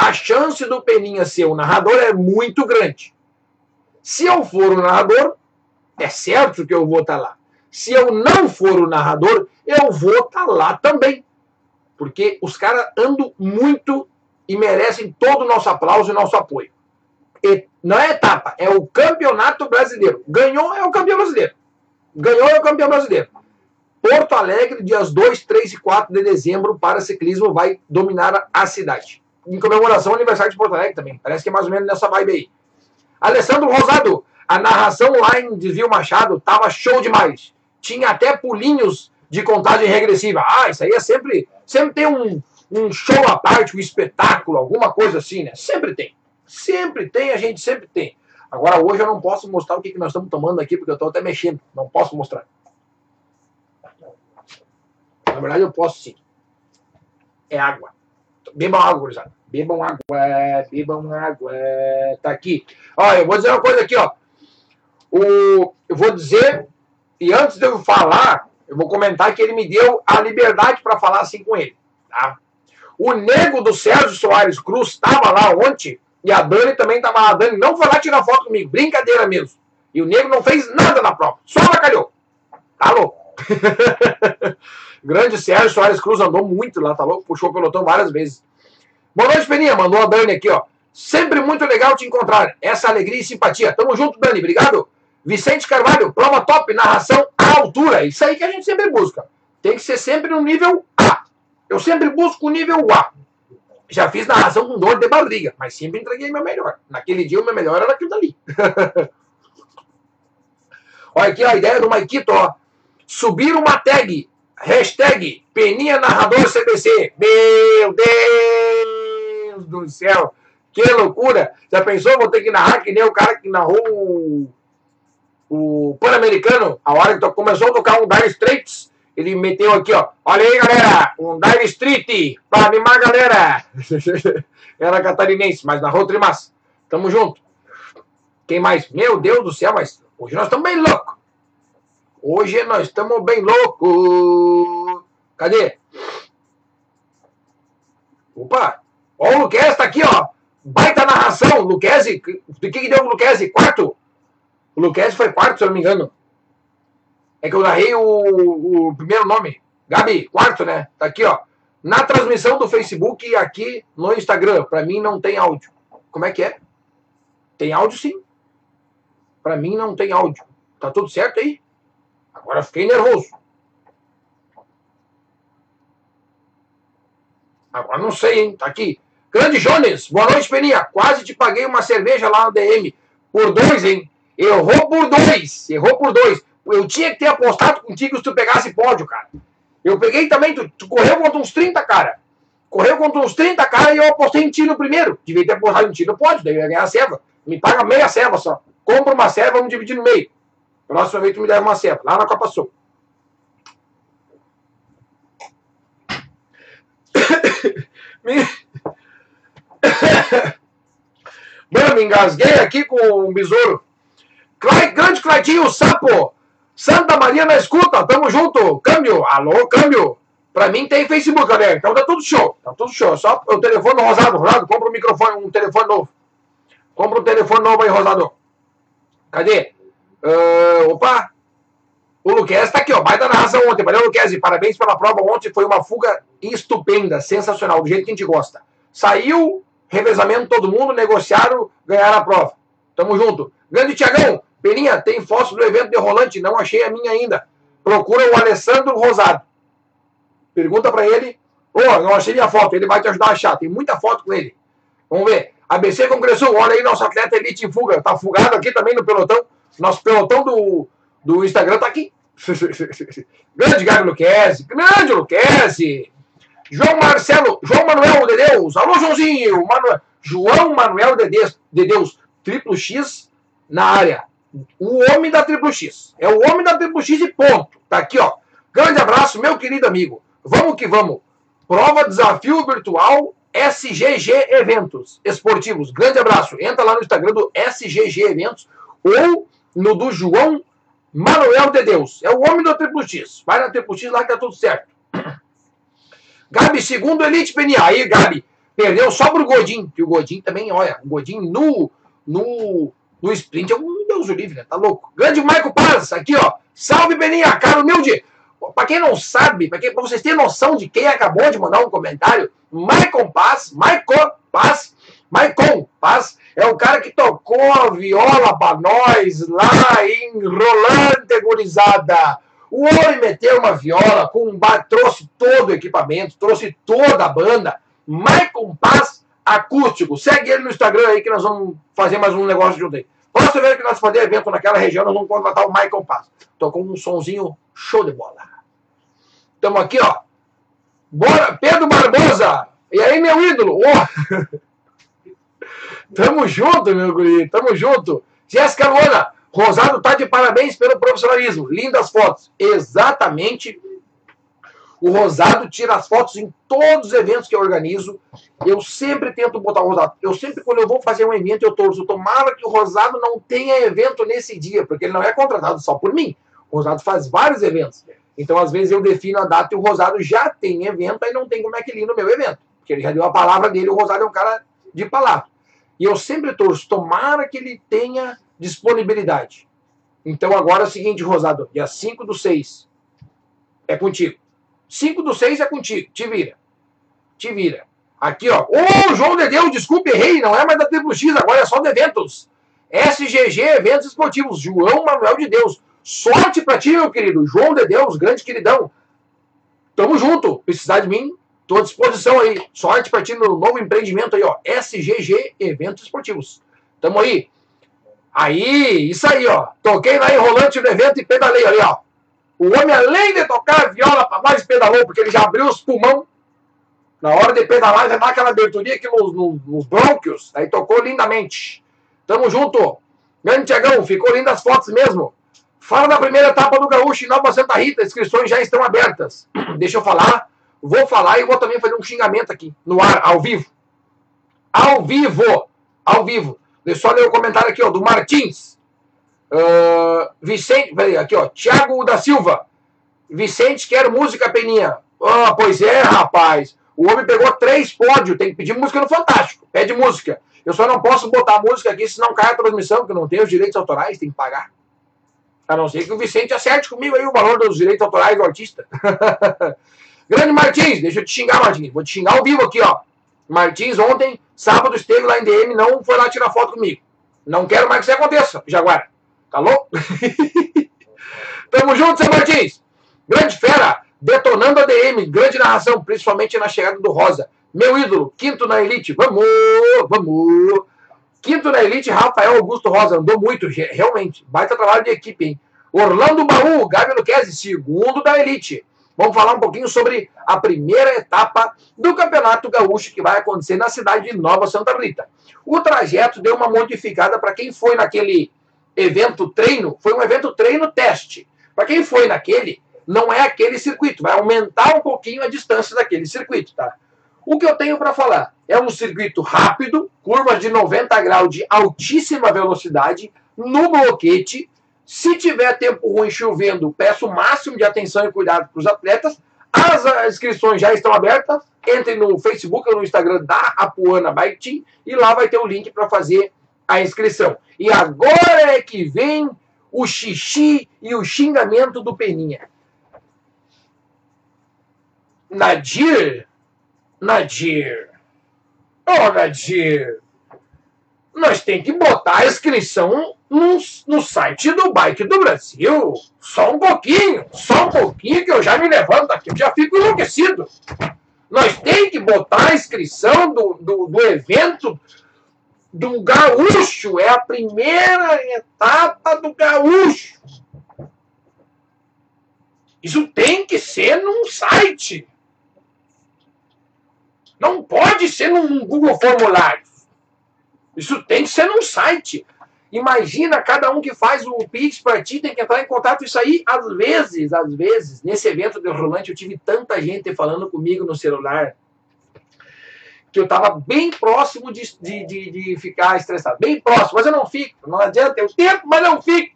A chance do Peninha ser o narrador é muito grande. Se eu for o narrador, é certo que eu vou estar tá lá. Se eu não for o narrador, eu vou estar tá lá também. Porque os caras andam muito e merecem todo o nosso aplauso e nosso apoio não é etapa, é o campeonato brasileiro. Ganhou é o campeão brasileiro. Ganhou é o campeão brasileiro. Porto Alegre, dias 2, 3 e 4 de dezembro, para ciclismo, vai dominar a cidade. Em comemoração ao aniversário de Porto Alegre também. Parece que é mais ou menos nessa vibe aí. Alessandro Rosado, a narração lá em Desvio Machado tava show demais. Tinha até pulinhos de contagem regressiva. Ah, isso aí é sempre. Sempre tem um, um show à parte, um espetáculo, alguma coisa assim, né? Sempre tem. Sempre tem, a gente sempre tem. Agora, hoje eu não posso mostrar o que, que nós estamos tomando aqui, porque eu estou até mexendo. Não posso mostrar. Na verdade, eu posso sim. É água. Bebam água, gurizada. Bebam água, bebam água. Tá aqui. Ó, eu vou dizer uma coisa aqui, ó. O, eu vou dizer, e antes de eu falar, eu vou comentar que ele me deu a liberdade para falar assim com ele. Tá? O nego do Sérgio Soares Cruz estava lá ontem e a Dani também estava lá. A Dani não foi lá tirar foto comigo. Brincadeira mesmo. E o negro não fez nada na prova. Só calhou. Tá louco. Grande Sérgio Soares Cruz andou muito lá, tá louco? Puxou o pelotão várias vezes. Boa noite, Peninha. Mandou a Dani aqui, ó. Sempre muito legal te encontrar. Essa alegria e simpatia. Tamo junto, Dani. Obrigado. Vicente Carvalho, prova top, narração à altura. Isso aí que a gente sempre busca. Tem que ser sempre no nível A. Eu sempre busco o nível A. Já fiz narração com dor de barriga, mas sempre entreguei meu melhor. Naquele dia o meu melhor era aquilo dali. Olha aqui a ideia do Maikito, ó. Subir uma tag, hashtag Peninha Narrador CBC. Meu Deus do céu, que loucura. Já pensou, vou ter que narrar que nem o cara que narrou o, o Pan-Americano, a hora que começou a tocar um Dire Straits, ele meteu aqui, ó. Olha aí, galera. Um Dive Street pra animar galera. Era catarinense, mas na Rotrimas. Tamo junto. Quem mais? Meu Deus do céu, mas hoje nós estamos bem loucos. Hoje nós estamos bem loucos. Cadê? Opa! Ó, o Luquez tá aqui, ó. Baita narração. Luquezzi, do que, que deu o Luquezzi? Quarto? O Luquezzi foi quarto, se eu não me engano. É que eu narrei o, o primeiro nome. Gabi, quarto, né? Tá aqui, ó. Na transmissão do Facebook e aqui no Instagram, para mim não tem áudio. Como é que é? Tem áudio sim. Para mim não tem áudio. Tá tudo certo aí? Agora fiquei nervoso. Agora não sei, hein? Tá aqui. Grande Jones, boa noite, Peninha. Quase te paguei uma cerveja lá no DM. Por dois, hein? Errou por dois. Errou por dois. Eu tinha que ter apostado contigo se tu pegasse pódio, cara. Eu peguei também, tu, tu correu contra uns 30, cara. Correu contra uns 30, cara, e eu apostei em ti no primeiro. Devia ter apostado em ti no pódio, daí eu ia ganhar a serva. Me paga meia serva só. Compra uma serva, vamos dividir no meio. Próxima vez tu me leva uma serva, lá na Copa Sul. Mano, me engasguei aqui com o besouro. Grande Claitinho Sapo. Santa Maria na escuta, tamo junto. Câmbio, alô, câmbio. Pra mim tem Facebook, galera. Então tá tudo show. Tá tudo show. Só o telefone rosado, rosado. Compra um microfone, um telefone novo. Compra um telefone novo aí, rosado. Cadê? Uh, opa! O Luquez tá aqui, ó. Baita narração ontem. Valeu, Luquez. Parabéns pela prova ontem. Foi uma fuga estupenda, sensacional, do jeito que a gente gosta. Saiu, revezamento todo mundo, negociaram, ganharam a prova. Tamo junto. Grande Tiagão, Peninha, tem foto do evento de rolante, não achei a minha ainda. Procura o Alessandro Rosado. Pergunta para ele. Ô, oh, não achei minha foto, ele vai te ajudar a achar. Tem muita foto com ele. Vamos ver. ABC Congresso, olha aí nosso atleta elite em fuga. Tá fugado aqui também no pelotão. Nosso pelotão do, do Instagram tá aqui. grande Gabi Luquezzi, grande Luquezzi. João Marcelo, João Manuel de Deus. Alô, Joãozinho. Manu, João Manuel de Deus, de Deus, triplo X na área. O homem da Triplo X. É o homem da Triplo X e ponto. Tá aqui, ó. Grande abraço, meu querido amigo. Vamos que vamos. Prova Desafio Virtual SGG Eventos Esportivos. Grande abraço. Entra lá no Instagram do SGG Eventos ou no do João Manuel de Deus. É o homem da Triplo X. Vai na Triplo X lá que tá tudo certo. Gabi, segundo Elite PNA. Aí, Gabi, perdeu só pro Godin. Que o Godin também, olha, o Godin no, no no sprint é um Deus o livre, né? Tá louco. Grande Maico Paz, aqui, ó. Salve, Beninha, cara humilde. Pra quem não sabe, pra, quem, pra vocês terem noção de quem acabou de mandar um comentário, Maicon Paz, Maicon Paz, Maicon Paz, tocou a viola pra nós lá em Rolante, gurizada. O homem meteu uma viola, com um bar, trouxe todo o equipamento, trouxe toda a banda. Maicon Paz acústico. Segue ele no Instagram aí que nós vamos fazer mais um negócio junto aí. Próxima vez que nós fazer evento naquela região, nós vamos contratar o Michael Pass. Tô com um sonzinho show de bola. Estamos aqui, ó. Bora, Pedro Barbosa. E aí, meu ídolo? Oh. Tamo junto, meu guri. Tamo junto. Jéssica Luana. Rosado tá de parabéns pelo profissionalismo. Lindas fotos. Exatamente o Rosado tira as fotos em todos os eventos que eu organizo. Eu sempre tento botar o Rosado. Eu sempre, quando eu vou fazer um evento, eu torço. Tomara que o Rosado não tenha evento nesse dia, porque ele não é contratado só por mim. O Rosado faz vários eventos. Então, às vezes, eu defino a data e o Rosado já tem evento, aí não tem como é que ele ir no meu evento. Porque ele já deu a palavra dele, o Rosado é um cara de palavra. E eu sempre torço, tomara que ele tenha disponibilidade. Então, agora é o seguinte, Rosado, dia 5 do 6, é contigo. 5 do 6 é contigo. Te vira. Te vira. Aqui, ó. Ô, João de Deus, desculpe, errei. Não é mais da Triplo X, agora é só de eventos. SGG Eventos Esportivos. João Manuel de Deus. Sorte pra ti, meu querido. João de Deus, grande queridão. Tamo junto. Precisar de mim, tô à disposição aí. Sorte pra ti no novo empreendimento aí, ó. SGG Eventos Esportivos. Tamo aí. Aí, isso aí, ó. Toquei lá enrolante no evento e pedalei ali, ó. O homem, além de tocar viola para mais pedalou, porque ele já abriu os pulmão. Na hora de pedalar, já dá aquela aberturinha aqui nos, nos, nos brônquios. Aí tocou lindamente. Tamo junto. Grande Tiagão, ficou lindas as fotos mesmo. Fala da primeira etapa do Gaúcho em Nova Santa Rita. Inscrições já estão abertas. Deixa eu falar. Vou falar e vou também fazer um xingamento aqui, no ar, ao vivo. Ao vivo. Ao vivo. Deixa eu só ler o comentário aqui, ó, do Martins. Uh, Vicente, peraí, aqui ó, Tiago da Silva. Vicente, quero música, Peninha. Ah, pois é, rapaz. O homem pegou três pódios, tem que pedir música no Fantástico. Pede música. Eu só não posso botar música aqui, senão cai a transmissão, que não tem os direitos autorais, tem que pagar. A não ser que o Vicente acerte comigo aí o valor dos direitos autorais do artista. Grande Martins, deixa eu te xingar, Martins. Vou te xingar ao vivo aqui, ó. Martins, ontem, sábado, esteve lá em DM, não foi lá tirar foto comigo. Não quero mais que isso aconteça, Jaguar. Tá louco? Tamo junto, Zé Martins. Grande fera, detonando a DM, grande narração, principalmente na chegada do Rosa. Meu ídolo, quinto na elite. Vamos, vamos. Quinto na elite, Rafael Augusto Rosa. Andou muito, realmente. Baita trabalho de equipe, hein? Orlando Baú, Gabi Luquezzi, segundo da elite. Vamos falar um pouquinho sobre a primeira etapa do Campeonato Gaúcho que vai acontecer na cidade de Nova Santa Rita. O trajeto deu uma modificada para quem foi naquele evento treino, foi um evento treino teste. Para quem foi naquele, não é aquele circuito, vai aumentar um pouquinho a distância daquele circuito, tá? O que eu tenho para falar é um circuito rápido, curvas de 90 graus de altíssima velocidade, no bloquete, se tiver tempo ruim chovendo, peço o máximo de atenção e cuidado para os atletas. As inscrições já estão abertas. Entre no Facebook ou no Instagram da Apuana Bike Team e lá vai ter o link para fazer a inscrição. E agora é que vem o xixi e o xingamento do Peninha. Nadir, Nadir, oh Nadir, nós tem que botar a inscrição no, no site do Bike do Brasil. Só um pouquinho, só um pouquinho que eu já me levanto aqui, eu já fico enlouquecido. Nós tem que botar a inscrição do, do, do evento do gaúcho, é a primeira etapa do gaúcho. Isso tem que ser num site. Não pode ser num Google Formulário. Isso tem que ser num site. Imagina cada um que faz o Pix para ti, tem que entrar em contato. Isso aí, às vezes, às vezes, nesse evento de Rolante, eu tive tanta gente falando comigo no celular que eu estava bem próximo de, de, de, de, ficar estressado. Bem próximo, mas eu não fico. Não adianta o tempo, mas não fico.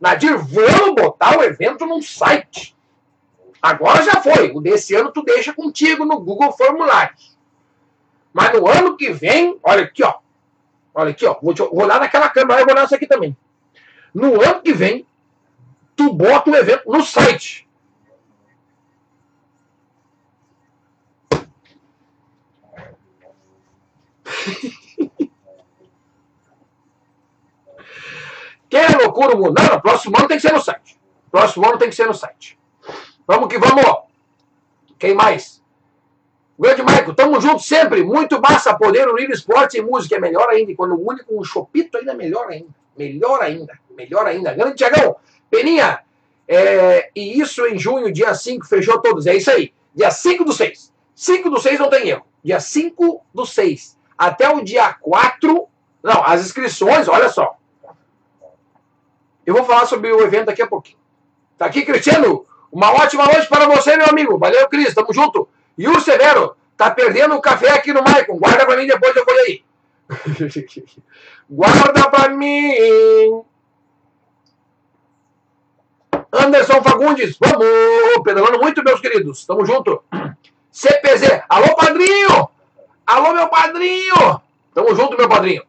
Nadir, vamos botar o evento num site. Agora já foi. O desse ano tu deixa contigo no Google Formulários. Mas no ano que vem, olha aqui, ó. Olha aqui, ó. Vou, te, vou naquela câmera, eu vou isso aqui também. No ano que vem, tu bota o evento no site. Quer loucura o mundo? Não, próximo ano tem que ser no site. Próximo ano tem que ser no site. Vamos que vamos. Quem mais? Grande Michael, tamo junto sempre. Muito massa poder unir esporte e música. É melhor ainda. Quando une com um chopito, ainda melhor ainda. Melhor ainda. Melhor ainda. Grande Tiagão, Peninha. É, e isso em junho, dia 5, fechou todos. É isso aí. Dia 5 do 6. 5 do 6 não tem erro. Dia 5 do 6. Até o dia 4. Não, as inscrições, olha só. Eu vou falar sobre o evento daqui a pouquinho. Tá aqui, Cristiano. Uma ótima noite para você, meu amigo. Valeu, Cris. Tamo junto. E o Severo, tá perdendo o café aqui no Maicon. Guarda pra mim, depois eu vou aí. Guarda pra mim. Anderson Fagundes, vamos pedalando muito, meus queridos. Tamo junto. CPZ, alô, padrinho! Alô, meu padrinho! Tamo junto, meu padrinho.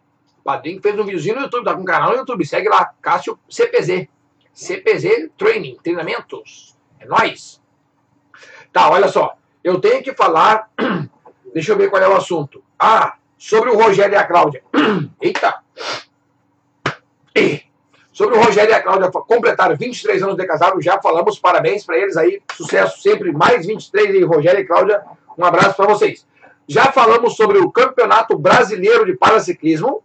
padrinho que fez um videozinho no YouTube, tá com um canal no YouTube. Segue lá, Cássio CPZ. CPZ Training, treinamentos. É nóis. Tá, olha só eu tenho que falar. Deixa eu ver qual é o assunto. Ah, sobre o Rogério e a Cláudia. Eita! Sobre o Rogério e a Cláudia completaram 23 anos de casado, já falamos, parabéns para eles aí, sucesso sempre, mais 23 e Rogério e Cláudia, um abraço para vocês. Já falamos sobre o Campeonato Brasileiro de Paraciclismo,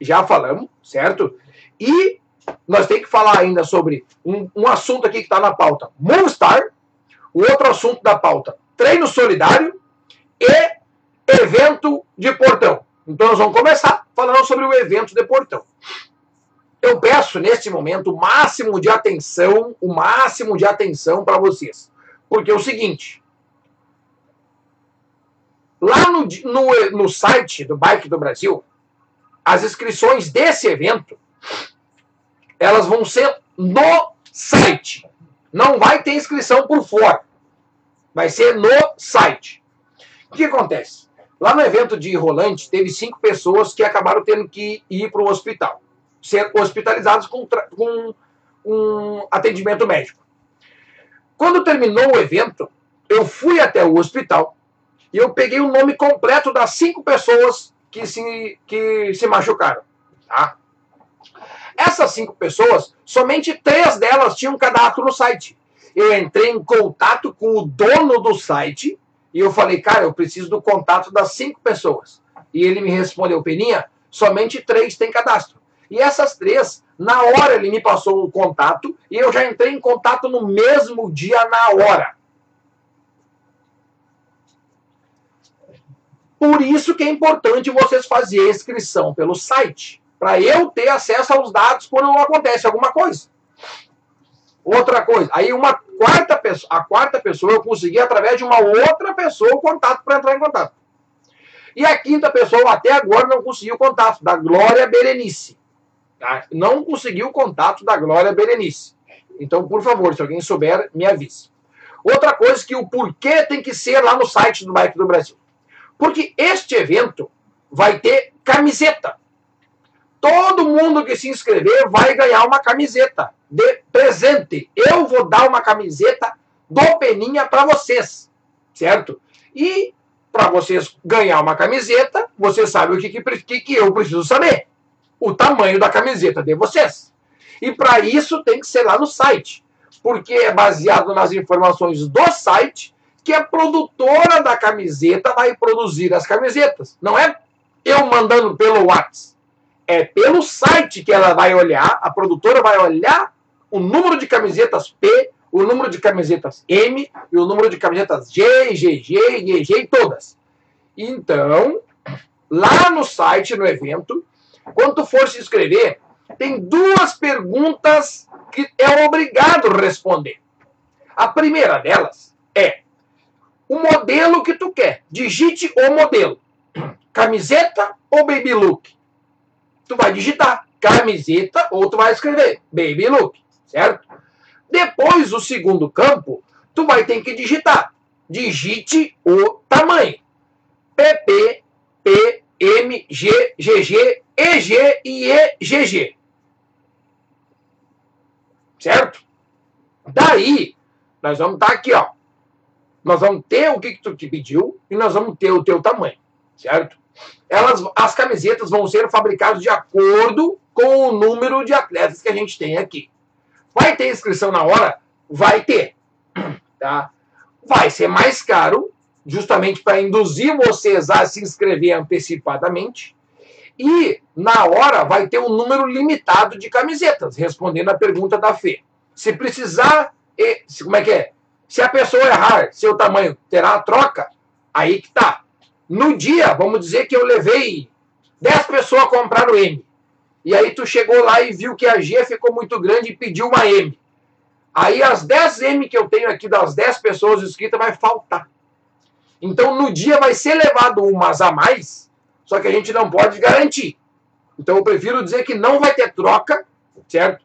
já falamos, certo? E nós temos que falar ainda sobre um, um assunto aqui que está na pauta, Moonstar, o outro assunto da pauta, treino solidário e evento de portão. Então nós vamos começar falando sobre o evento de portão. Eu peço neste momento o máximo de atenção, o máximo de atenção para vocês. Porque é o seguinte, lá no, no, no site do Bike do Brasil, as inscrições desse evento, elas vão ser no site. Não vai ter inscrição por fora. Vai ser no site. O que acontece? Lá no evento de Rolante, teve cinco pessoas que acabaram tendo que ir para o hospital, ser hospitalizados com, com um atendimento médico. Quando terminou o evento, eu fui até o hospital e eu peguei o nome completo das cinco pessoas que se, que se machucaram. Tá? Essas cinco pessoas, somente três delas tinham cadastro no site. Eu entrei em contato com o dono do site e eu falei, cara, eu preciso do contato das cinco pessoas. E ele me respondeu, Peninha, somente três têm cadastro. E essas três, na hora ele me passou o contato e eu já entrei em contato no mesmo dia, na hora. Por isso que é importante vocês fazerem a inscrição pelo site, para eu ter acesso aos dados quando acontece alguma coisa. Outra coisa, aí uma quarta pessoa, a quarta pessoa eu consegui através de uma outra pessoa o contato para entrar em contato. E a quinta pessoa até agora não conseguiu o contato da Glória Berenice. Tá? Não conseguiu o contato da Glória Berenice. Então, por favor, se alguém souber, me avise. Outra coisa que o porquê tem que ser lá no site do Bike do Brasil. Porque este evento vai ter camiseta. Todo mundo que se inscrever vai ganhar uma camiseta de presente. Eu vou dar uma camiseta do Peninha para vocês, certo? E para vocês ganhar uma camiseta, você sabe o que, que, que eu preciso saber. O tamanho da camiseta de vocês. E para isso tem que ser lá no site. Porque é baseado nas informações do site que a produtora da camiseta vai produzir as camisetas. Não é eu mandando pelo WhatsApp. É pelo site que ela vai olhar, a produtora vai olhar o número de camisetas P, o número de camisetas M e o número de camisetas G, GG, GG todas. Então, lá no site, no evento, quando tu for se inscrever, tem duas perguntas que é obrigado responder. A primeira delas é o modelo que tu quer. Digite o modelo. Camiseta ou baby look? Tu vai digitar camiseta ou tu vai escrever baby look, certo? Depois, o segundo campo, tu vai ter que digitar. Digite o tamanho. PP, P, M, G, GG, EG e EGG. Certo? Daí, nós vamos estar aqui, ó nós vamos ter o que, que tu te pediu e nós vamos ter o teu tamanho, certo? Elas, as camisetas vão ser fabricadas de acordo com o número de atletas que a gente tem aqui. Vai ter inscrição na hora? Vai ter. Tá? Vai ser mais caro, justamente para induzir vocês a se inscrever antecipadamente. E na hora vai ter um número limitado de camisetas, respondendo a pergunta da Fê. Se precisar, como é que é? Se a pessoa errar seu tamanho, terá a troca? Aí que tá. No dia, vamos dizer que eu levei 10 pessoas a comprar o M. E aí tu chegou lá e viu que a G ficou muito grande e pediu uma M. Aí as 10 M que eu tenho aqui das 10 pessoas inscritas vai faltar. Então no dia vai ser levado umas a mais, só que a gente não pode garantir. Então eu prefiro dizer que não vai ter troca, certo?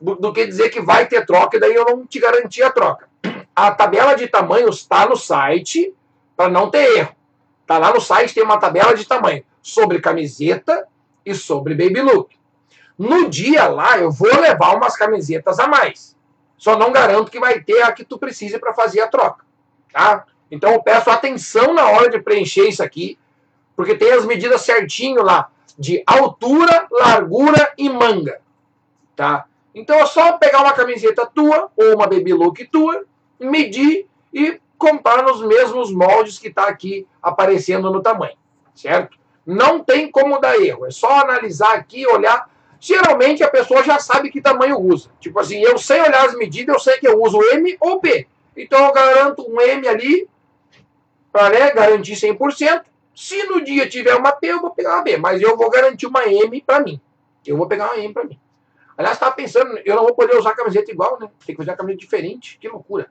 Do que dizer que vai ter troca e daí eu não te garantir a troca. A tabela de tamanhos está no site, para não ter erro. Está lá no site, tem uma tabela de tamanho sobre camiseta e sobre baby look. No dia lá, eu vou levar umas camisetas a mais. Só não garanto que vai ter a que tu precise para fazer a troca. Tá? Então eu peço atenção na hora de preencher isso aqui, porque tem as medidas certinho lá de altura, largura e manga. Tá? Então é só pegar uma camiseta tua ou uma baby look tua medir e comprar nos mesmos moldes que está aqui aparecendo no tamanho, certo? Não tem como dar erro, é só analisar aqui, olhar. Geralmente a pessoa já sabe que tamanho usa. Tipo assim, eu sei olhar as medidas, eu sei que eu uso M ou P. Então eu garanto um M ali, para né, garantir 100%. Se no dia tiver uma P, eu vou pegar uma B, mas eu vou garantir uma M para mim. Eu vou pegar uma M para mim. Aliás, estava pensando, eu não vou poder usar camiseta igual, né? Tem que uma camiseta diferente. Que loucura.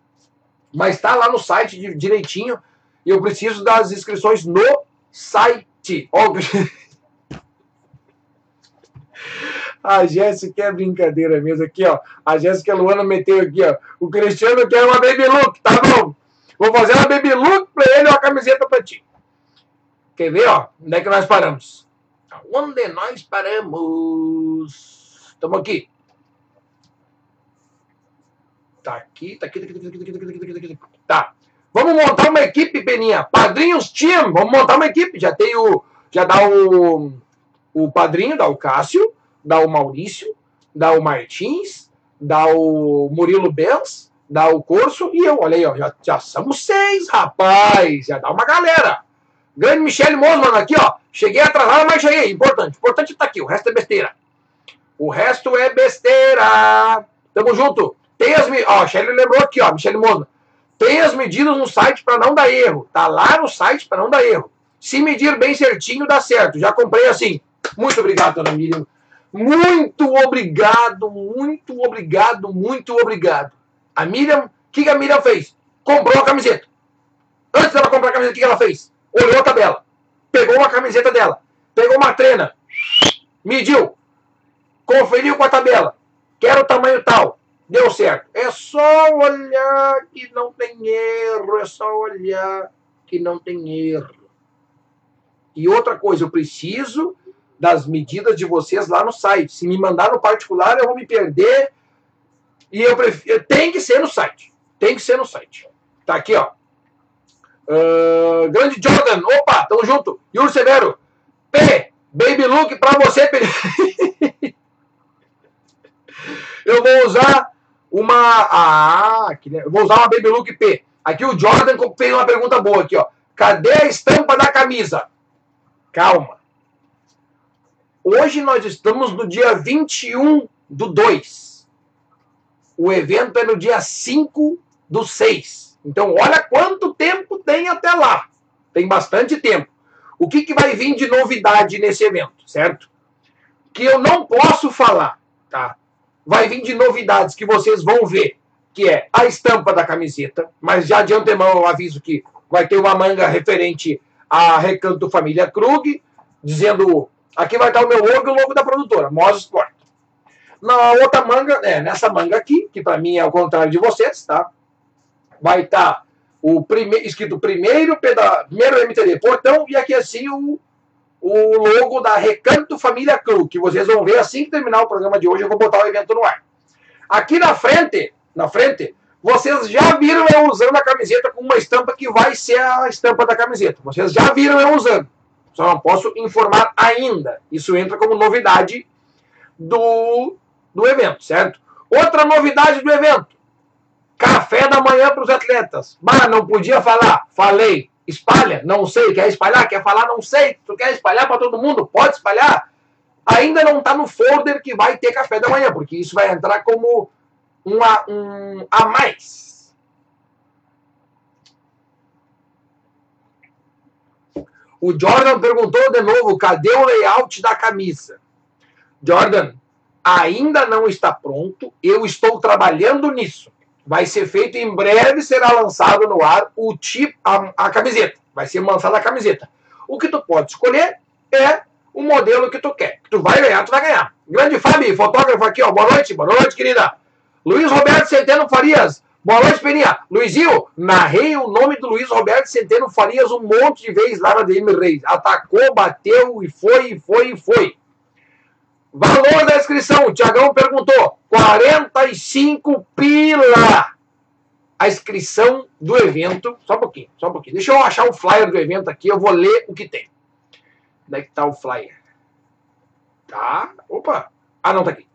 Mas está lá no site direitinho. E eu preciso das inscrições no site. Óbvio. A Jéssica é brincadeira mesmo aqui, ó. A Jéssica Luana meteu aqui, ó. O Cristiano quer uma baby look, tá bom? Vou fazer uma baby look pra ele uma camiseta pra ti. Quer ver, ó? Onde é que nós paramos? Onde nós paramos? Estamos aqui. Tá aqui, tá aqui, tá aqui, tá aqui, tá aqui, tá aqui, tá aqui. Tá. Vamos montar uma equipe, Peninha. Padrinhos Team, vamos montar uma equipe. Já tem o. Já dá o, o padrinho, dá o Cássio, dá o Maurício, dá o Martins, dá o Murilo Benz, dá o Corso e eu. Olha aí, ó, já, já somos seis, rapaz. Já dá uma galera. Grande Michele Mosman aqui, ó. Cheguei atrasado, mas cheguei. Importante. Importante tá aqui. O resto é besteira. O resto é besteira. Tamo junto. Tem as. Ó, a Michele lembrou aqui, ó. Michele Mosman. Tem as medidas no site para não dar erro. Tá lá no site para não dar erro. Se medir bem certinho, dá certo. Já comprei assim. Muito obrigado, dona Miriam. Muito obrigado, muito obrigado, muito obrigado. A Miriam, o que, que a Miriam fez? Comprou a camiseta. Antes dela comprar a camiseta, o que ela fez? Olhou a tabela. Pegou uma camiseta dela. Pegou uma trena. Mediu. Conferiu com a tabela. Quero o tamanho tal. Deu certo. É só olhar que não tem erro. É só olhar que não tem erro. E outra coisa, eu preciso das medidas de vocês lá no site. Se me mandar no particular, eu vou me perder. E eu prefiro. Tem que ser no site. Tem que ser no site. Tá aqui, ó. Uh, grande Jordan. Opa, tamo junto. Yuri Severo. P. Baby Look pra você. eu vou usar uma. Ah, vou usar uma Baby Look P. Aqui o Jordan fez uma pergunta boa aqui, ó. Cadê a estampa da camisa? Calma. Hoje nós estamos no dia 21 do 2. O evento é no dia 5 do 6. Então, olha quanto tempo tem até lá. Tem bastante tempo. O que, que vai vir de novidade nesse evento, certo? Que eu não posso falar, tá? Vai vir de novidades que vocês vão ver, que é a estampa da camiseta, mas já de antemão eu aviso que vai ter uma manga referente a Recanto Família Krug, dizendo aqui vai estar o meu logo e o logo da produtora, Moz Sport. Na outra manga, é, nessa manga aqui, que para mim é o contrário de vocês, tá? Vai estar o primeiro escrito primeiro, peda, primeiro MTD portão e aqui assim o o logo da Recanto Família Cru, que vocês vão ver assim que terminar o programa de hoje, eu vou botar o evento no ar. Aqui na frente, na frente, vocês já viram eu usando a camiseta com uma estampa que vai ser a estampa da camiseta. Vocês já viram eu usando. Só não posso informar ainda. Isso entra como novidade do, do evento, certo? Outra novidade do evento. Café da manhã para os atletas. Mas não podia falar. Falei espalha, não sei, quer espalhar, quer falar, não sei, tu quer espalhar para todo mundo, pode espalhar. Ainda não está no folder que vai ter café da manhã, porque isso vai entrar como uma, um a mais. O Jordan perguntou de novo: cadê o layout da camisa? Jordan, ainda não está pronto, eu estou trabalhando nisso vai ser feito em breve, será lançado no ar o tipo, a, a camiseta. Vai ser lançada a camiseta. O que tu pode escolher é o modelo que tu quer. Tu vai ganhar, tu vai ganhar. Grande Fábio, fotógrafo aqui, ó. Boa noite, boa noite, querida. Luiz Roberto Centeno Farias. Boa noite, Peninha. Luizinho, narrei o nome do Luiz Roberto Centeno Farias um monte de vezes lá na DM Reis. Atacou, bateu e foi, e foi, e foi. Valor da inscrição, o Tiagão perguntou, 45 pila. A inscrição do evento, só um pouquinho, só um pouquinho. Deixa eu achar o flyer do evento aqui, eu vou ler o que tem. Onde é que tá o flyer? Tá, opa. Ah, não, tá aqui.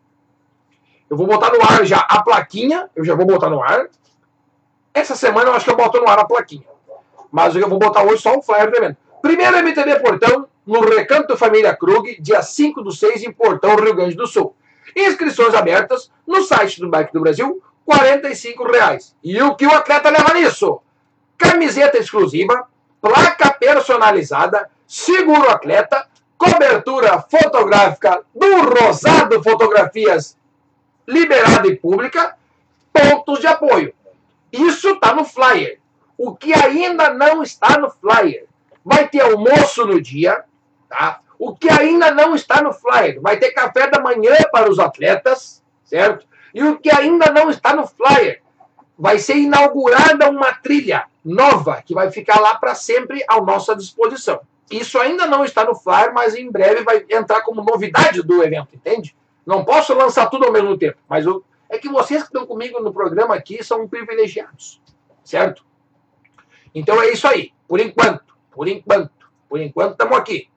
Eu vou botar no ar já a plaquinha, eu já vou botar no ar. Essa semana eu acho que eu boto no ar a plaquinha. Mas eu vou botar hoje só o flyer do evento. Primeiro MTV Portão, no Recanto Família Krug, dia 5 do 6, em Portão, Rio Grande do Sul. Inscrições abertas no site do Bike do Brasil, R$ reais. E o que o atleta leva nisso? Camiseta exclusiva, placa personalizada, seguro atleta, cobertura fotográfica do Rosado Fotografias liberada e pública, pontos de apoio. Isso está no flyer. O que ainda não está no flyer vai ter almoço no dia, tá? O que ainda não está no flyer, vai ter café da manhã para os atletas, certo? E o que ainda não está no flyer, vai ser inaugurada uma trilha nova que vai ficar lá para sempre à nossa disposição. Isso ainda não está no flyer, mas em breve vai entrar como novidade do evento, entende? Não posso lançar tudo ao mesmo tempo, mas eu, é que vocês que estão comigo no programa aqui são privilegiados, certo? Então é isso aí, por enquanto, por enquanto, por enquanto estamos aqui.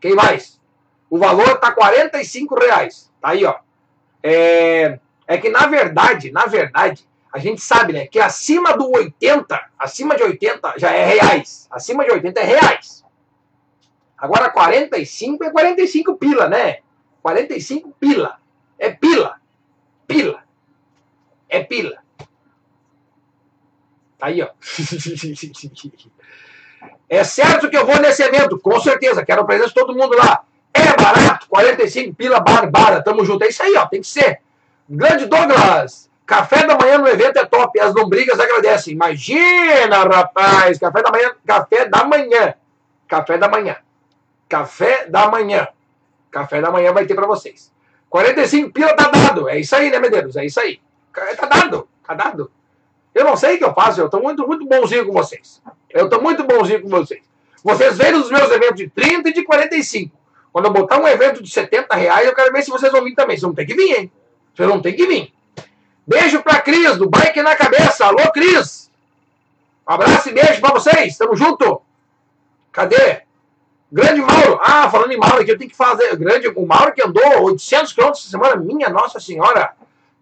Quem mais? O valor está 45 reais. Tá aí, ó. É, é que na verdade, na verdade, a gente sabe, né, que acima do 80, acima de 80 já é reais. Acima de 80 é reais. Agora 45 é 45 pila, né? 45 pila. É pila. Pila. É pila. Tá aí, ó. É certo que eu vou nesse evento, com certeza. Quero a presença de todo mundo lá. É barato, 45 pila barbara. Tamo junto. É isso aí, ó. Tem que ser. Grande Douglas. Café da manhã no evento é top. As lombrigas agradecem. Imagina, rapaz. Café da manhã. Café da manhã. Café da manhã. Café da manhã. Café da manhã vai ter para vocês. 45 pila tá dado. É isso aí, né, Medeiros? É isso aí. Tá dado. Tá dado. Eu não sei o que eu faço. Eu tô muito, muito bonzinho com vocês. Eu tô muito bonzinho com vocês. Vocês veem os meus eventos de 30 e de 45. Quando eu botar um evento de 70 reais, eu quero ver se vocês vão vir também. Vocês vão ter que vir, hein? Vocês vão ter que vir. Beijo pra Cris, do Bike na Cabeça. Alô, Cris. Um abraço e beijo pra vocês. Tamo junto. Cadê? Grande Mauro. Ah, falando em Mauro aqui, eu tenho que fazer. Grande, o Mauro que andou 800 quilômetros essa semana. Minha Nossa Senhora.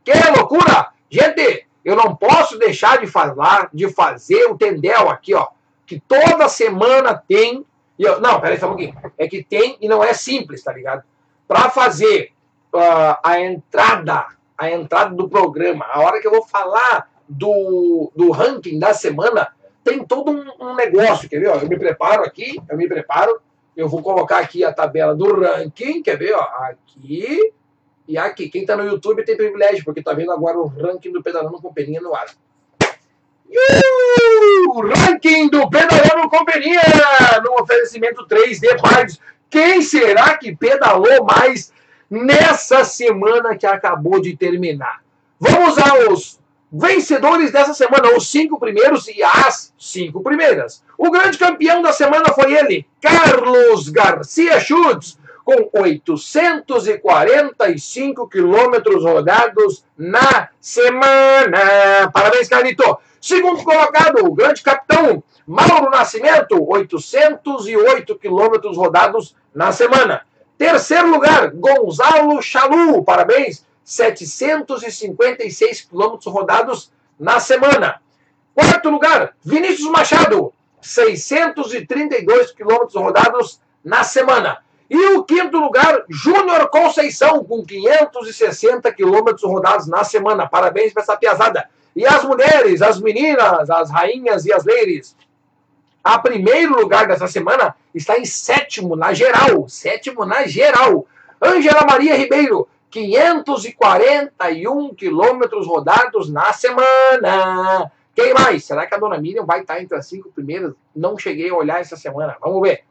Que loucura. Gente, eu não posso deixar de falar, de fazer o Tendel aqui, ó. Que toda semana tem. Eu, não, peraí só um pouquinho. É que tem e não é simples, tá ligado? Para fazer uh, a entrada, a entrada do programa, a hora que eu vou falar do, do ranking da semana, tem todo um, um negócio, quer ver? Ó, eu me preparo aqui, eu me preparo, eu vou colocar aqui a tabela do ranking, quer ver? Ó, aqui e aqui. Quem está no YouTube tem privilégio, porque está vendo agora o ranking do Pedalando com Peninha no ar. o ranking do Pedalando com Peninha no oferecimento 3D Parts. Quem será que pedalou mais nessa semana que acabou de terminar. Vamos aos vencedores dessa semana, os cinco primeiros e as cinco primeiras. O grande campeão da semana foi ele, Carlos Garcia Schutz, com 845 quilômetros rodados na semana. Parabéns, Carlito. Segundo colocado, o grande capitão Mauro Nascimento, 808 quilômetros rodados na semana. Terceiro lugar, Gonzalo Chalu, parabéns, 756 quilômetros rodados na semana. Quarto lugar, Vinícius Machado, 632 quilômetros rodados na semana. E o quinto lugar, Júnior Conceição, com 560 quilômetros rodados na semana. Parabéns para essa piazada. E as mulheres, as meninas, as rainhas e as ladies, a primeiro lugar dessa semana está em sétimo na geral. Sétimo na geral. Ângela Maria Ribeiro, 541 quilômetros rodados na semana. Quem mais? Será que a dona Miriam vai estar entre as cinco primeiras? Não cheguei a olhar essa semana. Vamos ver.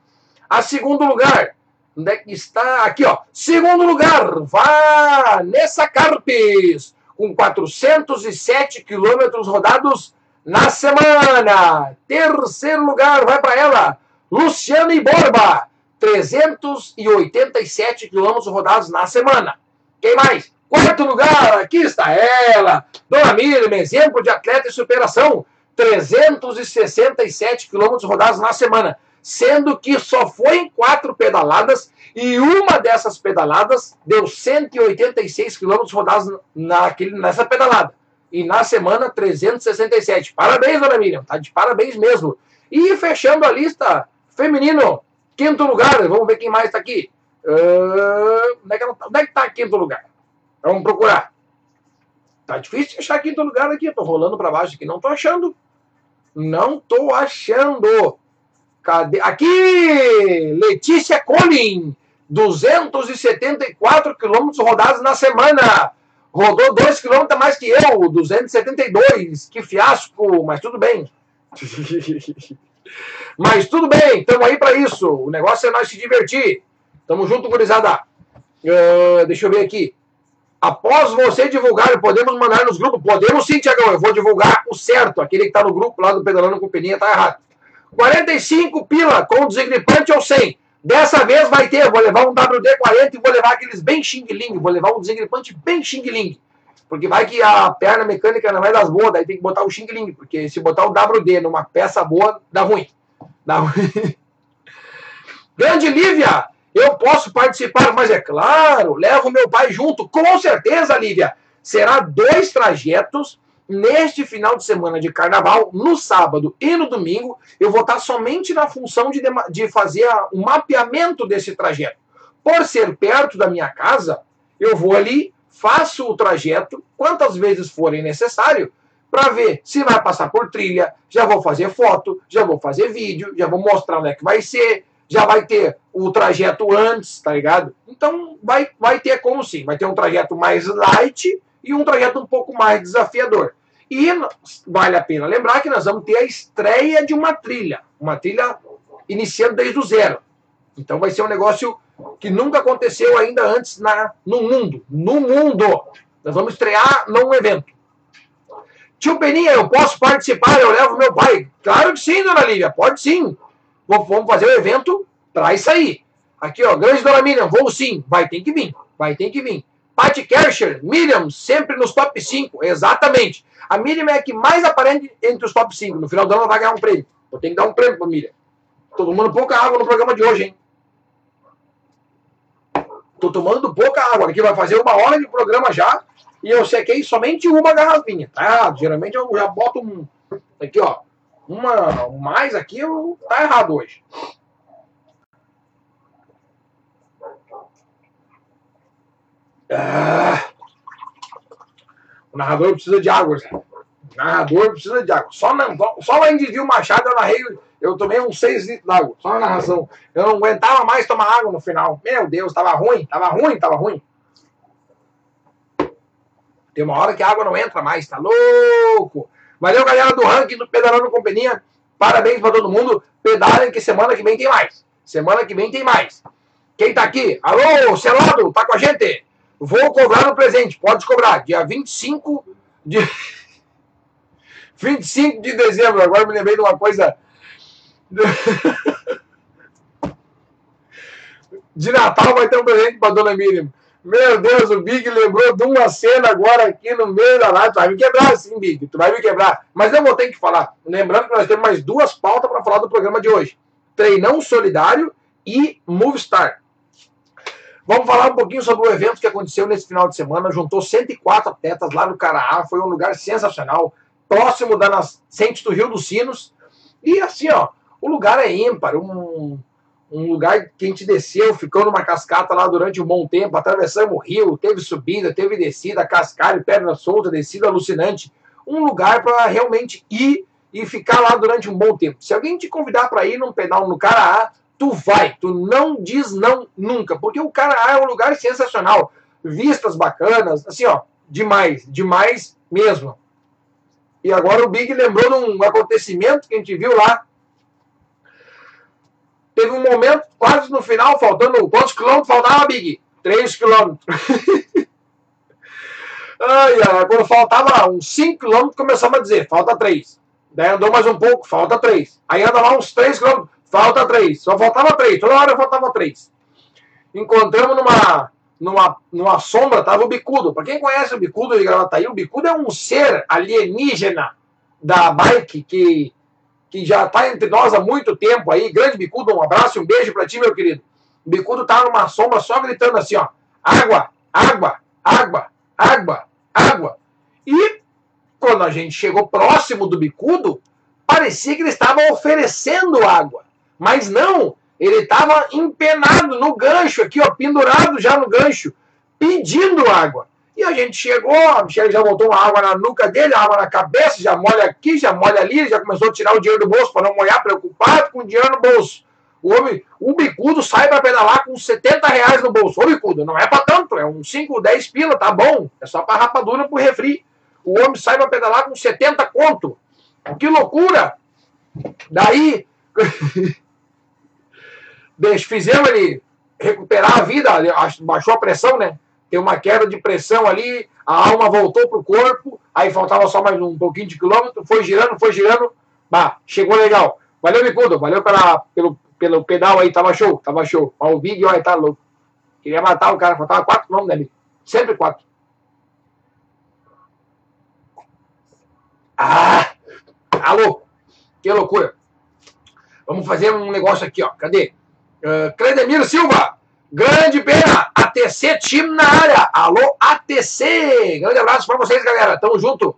A segundo lugar. Onde é que está? Aqui, ó. Segundo lugar, Vanessa Carpes, com 407 quilômetros rodados na semana. Terceiro lugar vai para ela, Luciane Borba, 387 quilômetros rodados na semana. Quem mais? Quarto lugar, aqui está ela, Dona Miriam, exemplo de atleta e superação, 367 quilômetros rodados na semana, sendo que só foi em quatro pedaladas e uma dessas pedaladas deu 186 quilômetros rodados naquele, nessa pedalada e na semana 367. Parabéns, dona Miriam, tá de parabéns mesmo. E fechando a lista, feminino, quinto lugar, vamos ver quem mais está aqui. Uh, onde, é que tá? onde é que tá quinto lugar? Vamos procurar. Tá difícil achar quinto lugar aqui, tô rolando para baixo aqui, não tô achando. Não tô achando. Cadê? Aqui! Letícia Colin, 274 quilômetros rodados na semana rodou 2 km a mais que eu, 272. Que fiasco, mas tudo bem. mas tudo bem, estamos aí para isso. O negócio é nós se divertir. Tamo junto, gurizada. Uh, deixa eu ver aqui. Após você divulgar, podemos mandar nos grupos? Podemos sim, Tiagão. Eu vou divulgar o certo. Aquele que está no grupo lá do Pedalando com Peninha está errado. 45 pila com desengripante ou sem. Dessa vez vai ter, vou levar um WD-40 e vou levar aqueles bem xing-ling, vou levar um desengripante bem xing-ling. Porque vai que a perna mecânica não é das boas, daí tem que botar o Xing Ling, porque se botar o WD numa peça boa, dá ruim. Dá ruim. Grande Lívia, eu posso participar, mas é claro, levo meu pai junto, com certeza, Lívia. Será dois trajetos neste final de semana de carnaval, no sábado e no domingo. Eu vou estar somente na função de, de fazer o mapeamento desse trajeto. Por ser perto da minha casa, eu vou ali, faço o trajeto quantas vezes forem necessário para ver se vai passar por trilha, já vou fazer foto, já vou fazer vídeo, já vou mostrar onde é que vai ser, já vai ter o trajeto antes, tá ligado? Então vai, vai ter como sim, vai ter um trajeto mais light e um trajeto um pouco mais desafiador. E vale a pena lembrar que nós vamos ter a estreia de uma trilha, uma trilha iniciando desde o zero. Então vai ser um negócio que nunca aconteceu ainda antes na, no mundo. No mundo! Nós vamos estrear num evento. Tio Peninha, eu posso participar? Eu levo meu pai. Claro que sim, dona Lívia, pode sim. Vamos fazer o evento para isso aí. Aqui, ó, grande dona Miriam, vou sim. Vai ter que vir, vai ter que vir. Patty Kersher, Miriam, sempre nos top 5. Exatamente. A Miriam é a que mais aparece entre os top 5. No final do ano ela vai ganhar um prêmio. Eu tenho que dar um prêmio pra Miriam. Tô tomando pouca água no programa de hoje, hein? Tô tomando pouca água. Aqui vai fazer uma hora de programa já. E eu sequei somente uma garrafinha. Tá errado. Geralmente eu já boto um. Aqui, ó. Uma mais aqui, eu, tá errado hoje. Ah. O narrador precisa de água, O narrador precisa de água. Só, na, só lá em Desvio Machado eu narrei, eu tomei uns 6 litros d'água, só na narração. Eu não aguentava mais tomar água no final. Meu Deus, tava ruim, tava ruim, tava ruim. Tem uma hora que a água não entra mais, tá louco? Valeu, galera do ranking do Pedalando Companhia. Parabéns para todo mundo. Pedalem que semana que vem tem mais. Semana que vem tem mais. Quem tá aqui? Alô, Celado, tá com a gente? Vou cobrar no presente, pode cobrar. Dia 25 de. 25 de dezembro, agora me lembrei de uma coisa. De Natal vai ter um presente para dona Miriam. Meu Deus, o Big lembrou de uma cena agora aqui no meio da live. Tu vai me quebrar sim, Big. Tu vai me quebrar. Mas eu vou ter que falar. Lembrando que nós temos mais duas pautas para falar do programa de hoje: Treinão Solidário e Movistar. Vamos falar um pouquinho sobre o evento que aconteceu nesse final de semana. Juntou 104 atletas lá no Caraá. Foi um lugar sensacional, próximo da nascente do Rio dos Sinos. E assim, ó, o lugar é ímpar. Um, um lugar que a gente desceu, ficou numa cascata lá durante um bom tempo. Atravessamos o rio, teve subida, teve descida, cascalho, perna solta, descida alucinante. Um lugar para realmente ir e ficar lá durante um bom tempo. Se alguém te convidar para ir num pedal no Caraá, tu vai, tu não diz não nunca, porque o cara é um lugar sensacional, vistas bacanas, assim, ó, demais, demais mesmo. E agora o Big lembrou de um acontecimento que a gente viu lá. Teve um momento, quase no final, faltando. Quantos quilômetros faltava, Big? Três quilômetros. ai, quando faltava uns 5 quilômetros, começamos a dizer, falta 3. Daí andou mais um pouco, falta 3. Aí anda lá uns 3 quilômetros, Falta três. Só faltava três. Toda hora faltava três. Encontramos numa, numa, numa sombra, tava o bicudo. Para quem conhece o bicudo de Gravataí, o bicudo é um ser alienígena da bike que, que já está entre nós há muito tempo aí. Grande bicudo, um abraço, um beijo para ti, meu querido. O bicudo tá numa sombra só gritando assim, ó. Água, água, água, água, água. E quando a gente chegou próximo do bicudo, parecia que ele estava oferecendo água. Mas não, ele estava empenado no gancho, aqui, ó, pendurado já no gancho, pedindo água. E a gente chegou, a Michelle já botou uma água na nuca dele, água na cabeça, já molha aqui, já molha ali, já começou a tirar o dinheiro do bolso para não molhar, preocupado com o dinheiro no bolso. O homem, o bicudo sai para pedalar com 70 reais no bolso. Ô bicudo, não é para tanto, é uns 5, 10 pila, tá bom. É só para rapadura pro refri. O homem sai para pedalar com 70 conto. Que loucura! Daí fizemos ele recuperar a vida, baixou a pressão, né? Tem uma queda de pressão ali, a alma voltou pro corpo, aí faltava só mais um pouquinho de quilômetro, foi girando, foi girando, bah, chegou legal. Valeu, Bicudo, valeu pela, pelo, pelo pedal aí, tava show, tava show. O Big, olha, tá louco. Queria matar o cara, faltava 4 quilômetros, né, Sempre 4. Ah! Alô! Que loucura! Vamos fazer um negócio aqui, ó. Cadê? Uh, Silva! Grande pena! ATC time na área! Alô, ATC! Grande abraço pra vocês, galera. Tamo junto.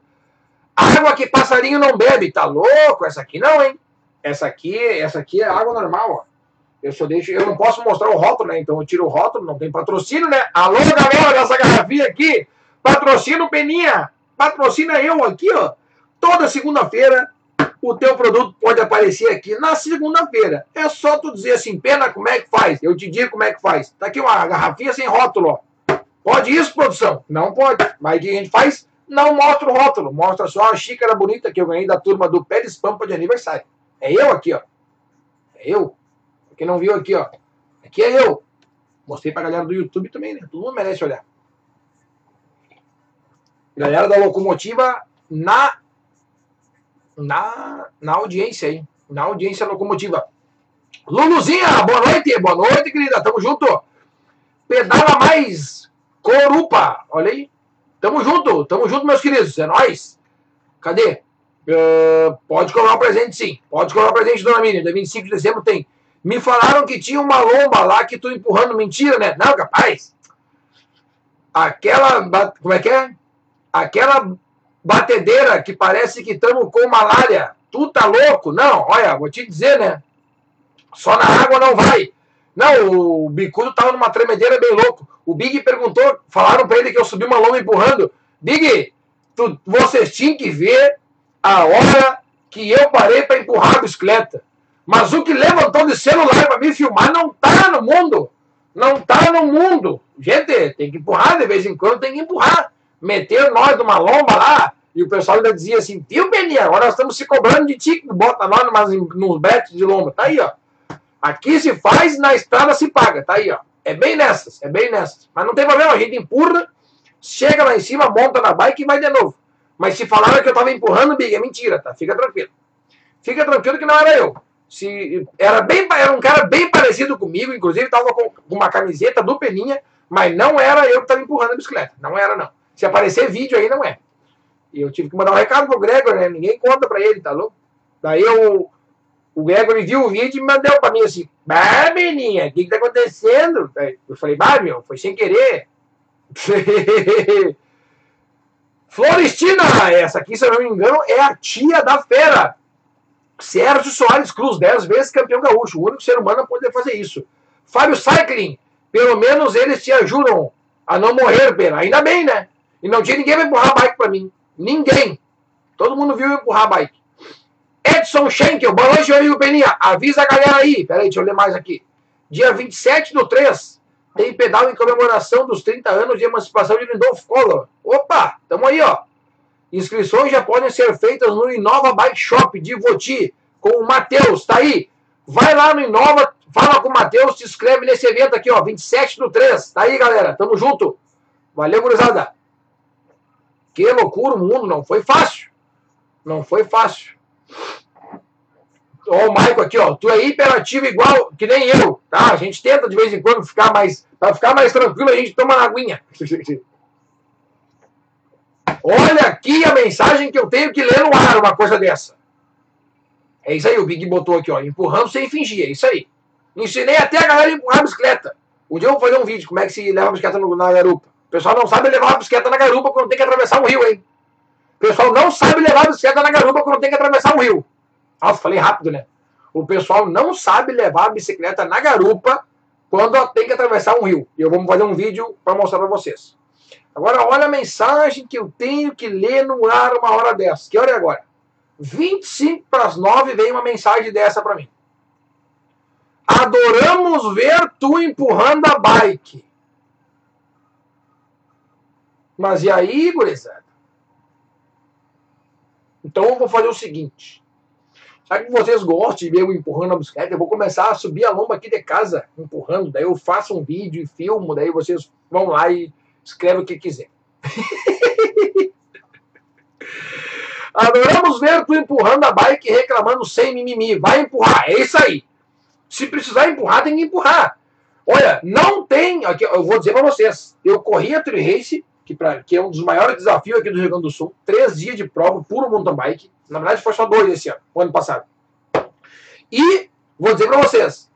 Água que passarinho não bebe. Tá louco? Essa aqui não, hein? Essa aqui, essa aqui é água normal, ó. Eu só deixo, eu não posso mostrar o rótulo, né? Então eu tiro o rótulo, não tem patrocínio, né? Alô, galera, dessa garrafinha aqui, patrocina Peninha, patrocina eu aqui, ó. Toda segunda-feira o teu produto pode aparecer aqui na segunda-feira. É só tu dizer assim, pena, como é que faz? Eu te digo como é que faz. Tá aqui uma garrafinha sem rótulo, ó. Pode isso, produção? Não pode. Mas o que a gente faz? Não mostra o rótulo. Mostra só a xícara bonita que eu ganhei da turma do Pé de Espampa de aniversário. É eu aqui, ó. É eu. Quem não viu aqui, ó. Aqui é eu. Mostrei pra galera do YouTube também, né? Todo mundo merece olhar. Galera da locomotiva na na, na audiência aí. Na audiência locomotiva. Luluzinha, boa noite. Boa noite, querida. Tamo junto. Pedala mais Corupa. Olha aí. Tamo junto. Tamo junto, meus queridos. É nóis. Cadê? Uh, pode colocar o presente, sim. Pode colocar o presente, dona Miriam. Dia 25 de dezembro tem. Me falaram que tinha uma lomba lá que tu empurrando. Mentira, né? Não, capaz. Aquela. Como é que é? Aquela batedeira que parece que estamos com malária. Tu tá louco? Não, olha, vou te dizer, né? Só na água não vai. Não, o bicudo tava numa tremedeira bem louco. O Big perguntou, falaram para ele que eu subi uma lomba empurrando. Big, tu, vocês tinham que ver a hora que eu parei para empurrar a bicicleta. Mas o que levantou de celular para me filmar não tá no mundo. Não tá no mundo. Gente, tem que empurrar de vez em quando, tem que empurrar. Meter nós numa lomba lá, e o pessoal ainda dizia assim, viu, Beninha, agora nós estamos se cobrando de ti, que bota nós numas, nos betes de lomba. Tá aí, ó. Aqui se faz, na estrada se paga. Tá aí, ó. É bem nessas, é bem nessas. Mas não tem problema, a gente empurra, chega lá em cima, monta na bike e vai de novo. Mas se falaram que eu estava empurrando, Big, é mentira, tá? Fica tranquilo. Fica tranquilo que não era eu se era bem era um cara bem parecido comigo, inclusive estava com, uma camiseta do Peninha, mas não era eu que estava empurrando a bicicleta, não era não. Se aparecer vídeo aí não é. E eu tive que mandar um recado pro Gregor, né? Ninguém conta para ele, tá louco? Daí eu, o Gregor viu o vídeo e mandou para mim assim: "Bah, Peninha, o que que tá acontecendo?" Eu falei: "Bah, meu, foi sem querer." Florestina, essa aqui, se eu não me engano, é a tia da fera. Sérgio Soares Cruz, 10 vezes campeão gaúcho, o único ser humano a poder fazer isso. Fábio Cycling, pelo menos eles te ajudam a não morrer, pena. Ainda bem, né? E não tinha ninguém para empurrar a bike para mim. Ninguém. Todo mundo viu empurrar a bike. Edson Schenkel, boa noite, meu amigo Peninha. Avisa a galera aí. Peraí, deixa eu ler mais aqui. Dia 27 do 3, tem pedal em comemoração dos 30 anos de emancipação de Lindolfo Collor. Opa, tamo aí, ó. Inscrições já podem ser feitas no Inova Bike Shop de Voti, com o Matheus, tá aí. Vai lá no Inova, fala com o Matheus, se inscreve nesse evento aqui, ó, 27 do 3. Tá aí, galera, tamo junto. Valeu, gurizada. Que loucura o mundo, não foi fácil. Não foi fácil. Ó, o Maico aqui, ó, tu é hiperativo igual que nem eu, tá? A gente tenta de vez em quando ficar mais, para ficar mais tranquilo, a gente toma na aguinha. Olha aqui a mensagem que eu tenho que ler no ar, uma coisa dessa. É isso aí, o Big botou aqui, ó. Empurrando sem fingir, é isso aí. Ensinei até a galera a empurrar a bicicleta. Um dia eu vou fazer um vídeo, como é que se leva a bicicleta na garupa. O pessoal não sabe levar a bicicleta na garupa quando tem que atravessar um rio, hein? O pessoal não sabe levar a bicicleta na garupa quando tem que atravessar um rio. Nossa, falei rápido, né? O pessoal não sabe levar a bicicleta na garupa quando tem que atravessar um rio. E eu vou fazer um vídeo para mostrar para vocês. Agora, olha a mensagem que eu tenho que ler no ar uma hora dessa. Que hora é agora? 25 para as 9 vem uma mensagem dessa para mim. Adoramos ver tu empurrando a bike. Mas e aí, gurizada? Então eu vou fazer o seguinte. Já que vocês gostam de ver eu empurrando a bicicleta, eu vou começar a subir a lomba aqui de casa, empurrando. Daí eu faço um vídeo e filmo, daí vocês vão lá e escreve o que quiser. Adoramos ver tu empurrando a bike e reclamando sem mimimi. Vai empurrar, é isso aí. Se precisar empurrar, tem que empurrar. Olha, não tem. Aqui, eu vou dizer para vocês. Eu corri a Tri Race que, pra, que é um dos maiores desafios aqui do Rio Grande do Sul. Três dias de prova, puro mountain bike. Na verdade, foi só dois esse ano, o ano passado. E vou dizer para vocês,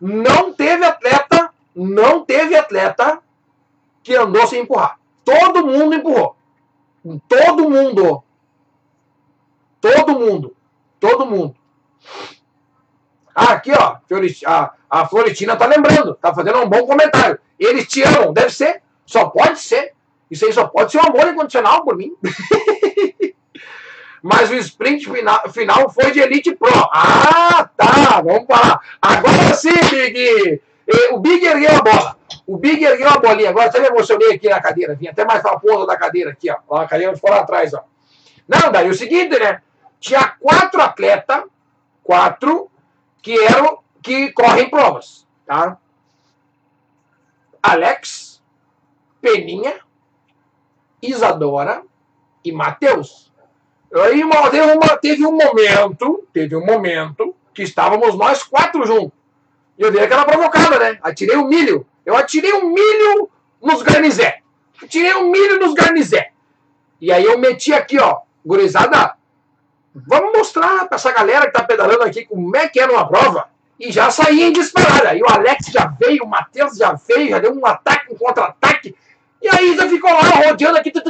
não teve atleta, não teve atleta que andou sem empurrar. Todo mundo empurrou. Todo mundo. Todo mundo. Todo mundo. Ah, aqui, ó, a, a Florentina tá lembrando, tá fazendo um bom comentário. Eles te amam, deve ser, só pode ser. Isso aí só pode ser um amor incondicional por mim. Mas o sprint final, final foi de Elite Pro. Ah, tá, vamos falar. Agora sim, Big. O Big ergueu a bola. O Big ergueu a bolinha. Agora até me emocionei aqui na cadeira. Vim até mais pra ponta da cadeira aqui, ó. A cadeira ficou lá atrás, ó. Não, daí o seguinte, né? Tinha quatro atletas, quatro, que eram, que correm provas, tá? Alex, Peninha, Isadora e Matheus. Aí teve, uma, teve um momento, teve um momento que estávamos nós quatro juntos. E eu dei aquela provocada, né? Atirei o milho. Eu atirei o milho nos garnizé. Atirei o milho nos garnizé. E aí eu meti aqui, ó, gurizada, vamos mostrar para essa galera que tá pedalando aqui como é que é numa prova. E já saí em disparada. Aí o Alex já veio, o Matheus já veio, já deu um ataque, um contra-ataque. E a Isa ficou lá rodeando aqui. Tá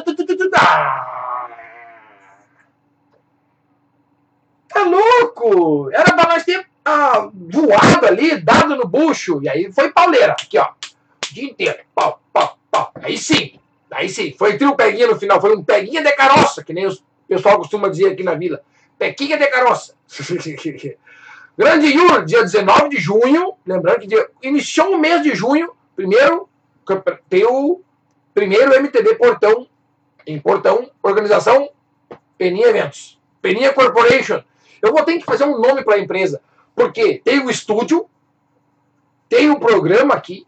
louco! Era pra nós ter ah, voado ali, dado no bucho. E aí foi pauleira. Aqui, ó. O dia inteiro. Pau, pau, pau. Aí sim. Aí sim. Foi trio peguinha no final. Foi um peguinha de caroça, que nem o pessoal costuma dizer aqui na vila. Pequinha de caroça. Grande Yuri, dia 19 de junho. Lembrando que dia, iniciou o mês de junho. Primeiro, tem o primeiro MTB Portão, em Portão, organização Peninha Eventos. Peninha Corporation. Eu vou ter que fazer um nome para a empresa. Porque tem o estúdio, tem o programa aqui,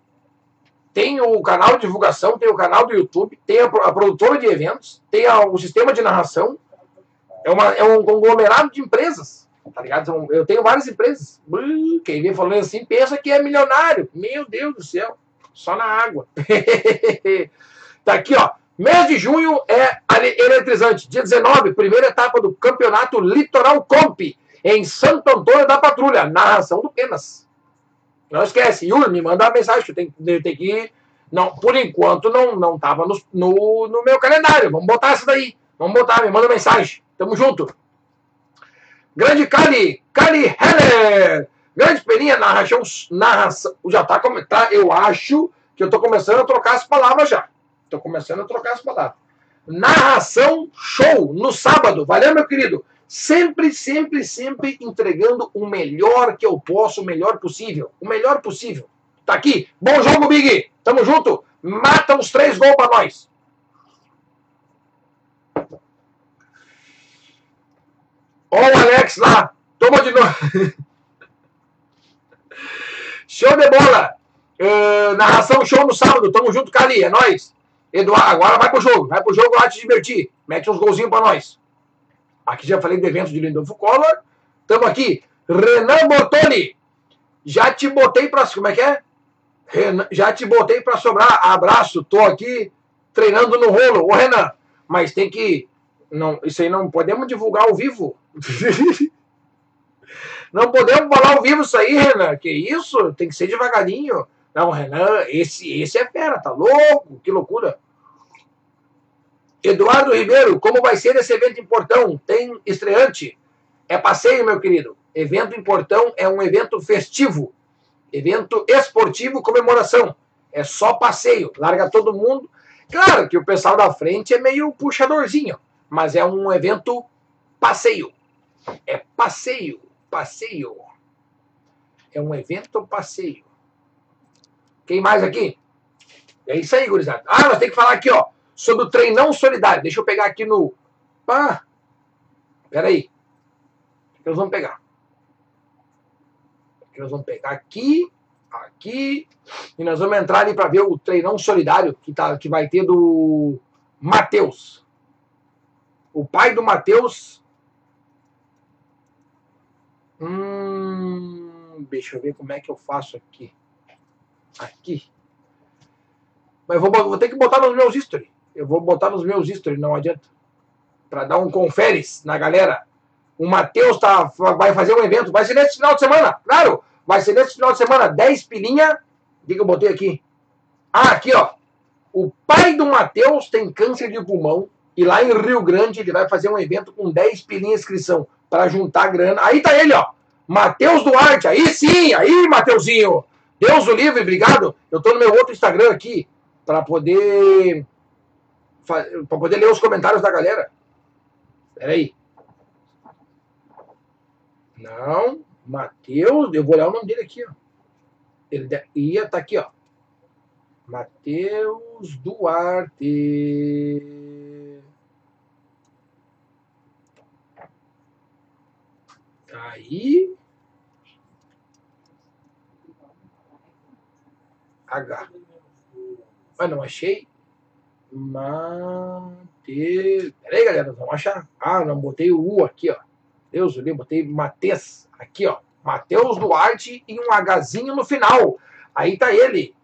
tem o canal de divulgação, tem o canal do YouTube, tem a, a produtora de eventos, tem a, o sistema de narração. É, uma, é um conglomerado de empresas. Tá ligado? Eu tenho várias empresas. Quem vem falando assim pensa que é milionário. Meu Deus do céu. Só na água. tá aqui, ó. Mês de junho é eletrizante. Dia 19, primeira etapa do campeonato Litoral Comp, em Santo Antônio da Patrulha. Narração do Penas. Não esquece, Yuri, me manda uma mensagem que eu tenho que. Não, por enquanto não não estava no, no, no, meu calendário. Vamos botar essa daí. Vamos botar, me manda mensagem. Tamo junto. Grande Cali, Cali Heller. Grande Peninha, narração, narração. Já tá, tá, eu acho que eu tô começando a trocar as palavras já. Tô começando a trocar as palavras. Narração show no sábado. Valeu, meu querido? Sempre, sempre, sempre entregando o melhor que eu posso, o melhor possível. O melhor possível. Tá aqui. Bom jogo, Big. Tamo junto. Mata os três gols pra nós. Ó o Alex lá. Toma de novo. show de bola. Uh, narração show no sábado. Tamo junto, Cali. É nóis. Eduardo, agora vai pro jogo. Vai pro jogo lá te divertir. Mete uns golzinhos pra nós. Aqui já falei do evento de Lindolfo Collor. Tamo aqui. Renan Bortoni. Já te botei pra. Como é que é? Renan, já te botei pra sobrar. Abraço. Tô aqui treinando no rolo. Ô, Renan. Mas tem que. Não, isso aí não podemos divulgar ao vivo. não podemos falar ao vivo isso aí, Renan. Que isso? Tem que ser devagarinho. Não, Renan, esse, esse é fera, tá louco? Que loucura. Eduardo Ribeiro, como vai ser esse evento em Portão? Tem estreante? É passeio, meu querido. Evento em Portão é um evento festivo, evento esportivo, comemoração. É só passeio, larga todo mundo. Claro que o pessoal da frente é meio puxadorzinho, mas é um evento passeio. É passeio, passeio. É um evento passeio. Quem mais aqui? É isso aí, gurizada. Ah, nós temos que falar aqui, ó, sobre o treinão solidário. Deixa eu pegar aqui no. Ah, peraí. Que nós vamos pegar? Que nós vamos pegar aqui, aqui, e nós vamos entrar ali para ver o treinão solidário que, tá, que vai ter do Matheus. O pai do Matheus. Hum, deixa eu ver como é que eu faço aqui aqui. Mas vou, vou ter que botar nos meus history. Eu vou botar nos meus stories, não adianta. Para dar um conferes na galera. O Matheus tá, vai fazer um evento. Vai ser nesse final de semana, claro. Vai ser nesse final de semana. 10 pilinha. O que, eu botei aqui? Ah, aqui, ó. O pai do Matheus tem câncer de pulmão. E lá em Rio Grande ele vai fazer um evento com 10 pilinha inscrição. para juntar grana. Aí tá ele, ó. Matheus Duarte. Aí sim, aí, Mateuzinho. Deus o livre, obrigado. Eu tô no meu outro Instagram aqui para poder para poder ler os comentários da galera. Espera aí. Não, Matheus, eu vou olhar o nome dele aqui, ó. Ele ia estar tá aqui, ó. Matheus Duarte. Tá aí. H. Mas não achei. Mate... Peraí, galera, vamos achar. Ah, não, botei o U aqui, ó. Deus, eu botei Matheus aqui, ó. Matheus Duarte e um Hzinho no final. Aí tá ele.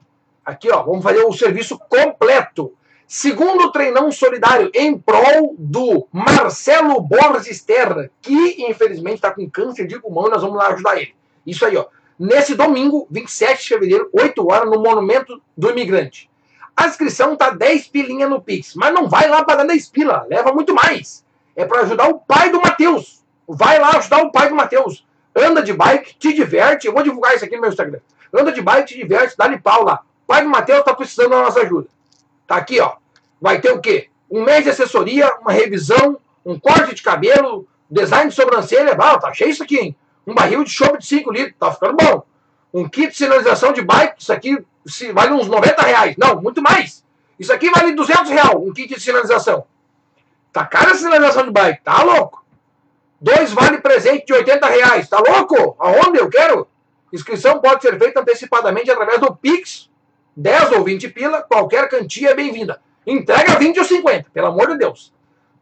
Aqui, ó, vamos fazer o serviço completo. Segundo treinão solidário em prol do Marcelo Borges Terra, que infelizmente está com câncer de pulmão, nós vamos lá ajudar ele. Isso aí, ó. Nesse domingo, 27 de fevereiro, 8 horas, no Monumento do Imigrante. A inscrição tá 10 pilinha no Pix, mas não vai lá pagar 10 pila, leva muito mais. É para ajudar o pai do Matheus. Vai lá ajudar o pai do Matheus. Anda de bike, te diverte. Eu vou divulgar isso aqui no meu Instagram. Anda de bike, te diverte, dá-lhe pau lá. Pai do Matheus tá precisando da nossa ajuda. Tá aqui, ó. Vai ter o quê? Um mês de assessoria, uma revisão, um corte de cabelo, design de sobrancelha. Ah, tá cheio isso aqui, hein? Um barril de chope de 5 litros, tá ficando bom. Um kit de sinalização de bike, isso aqui vale uns 90 reais. Não, muito mais. Isso aqui vale 200 reais, um kit de sinalização. Tá cara a sinalização de bike, tá louco? Dois vale presente de 80 reais, tá louco? Aonde eu quero? Inscrição pode ser feita antecipadamente através do Pix, 10 ou 20 pila, qualquer quantia é bem-vinda. Entrega 20 ou 50, pelo amor de Deus.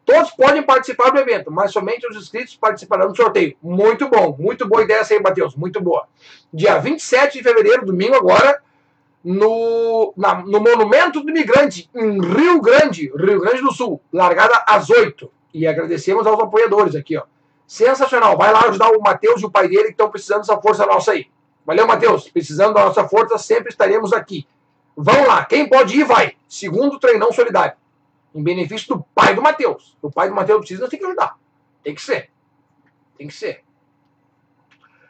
Todos podem participar do evento, mas somente os inscritos participarão do sorteio. Muito bom, muito boa ideia essa aí, Matheus, muito boa. Dia 27 de fevereiro, domingo agora, no, na, no Monumento do Imigrante, em Rio Grande, Rio Grande do Sul, largada às 8. E agradecemos aos apoiadores aqui, ó. Sensacional. Vai lá ajudar o Matheus e o pai dele que estão precisando dessa força nossa aí. Valeu, Matheus. Precisando da nossa força, sempre estaremos aqui. Vão lá. Quem pode ir, vai. Segundo treinão solidário. Em benefício do pai do Matheus. O pai do Matheus precisa, tem que ajudar. Tem que ser. Tem que ser.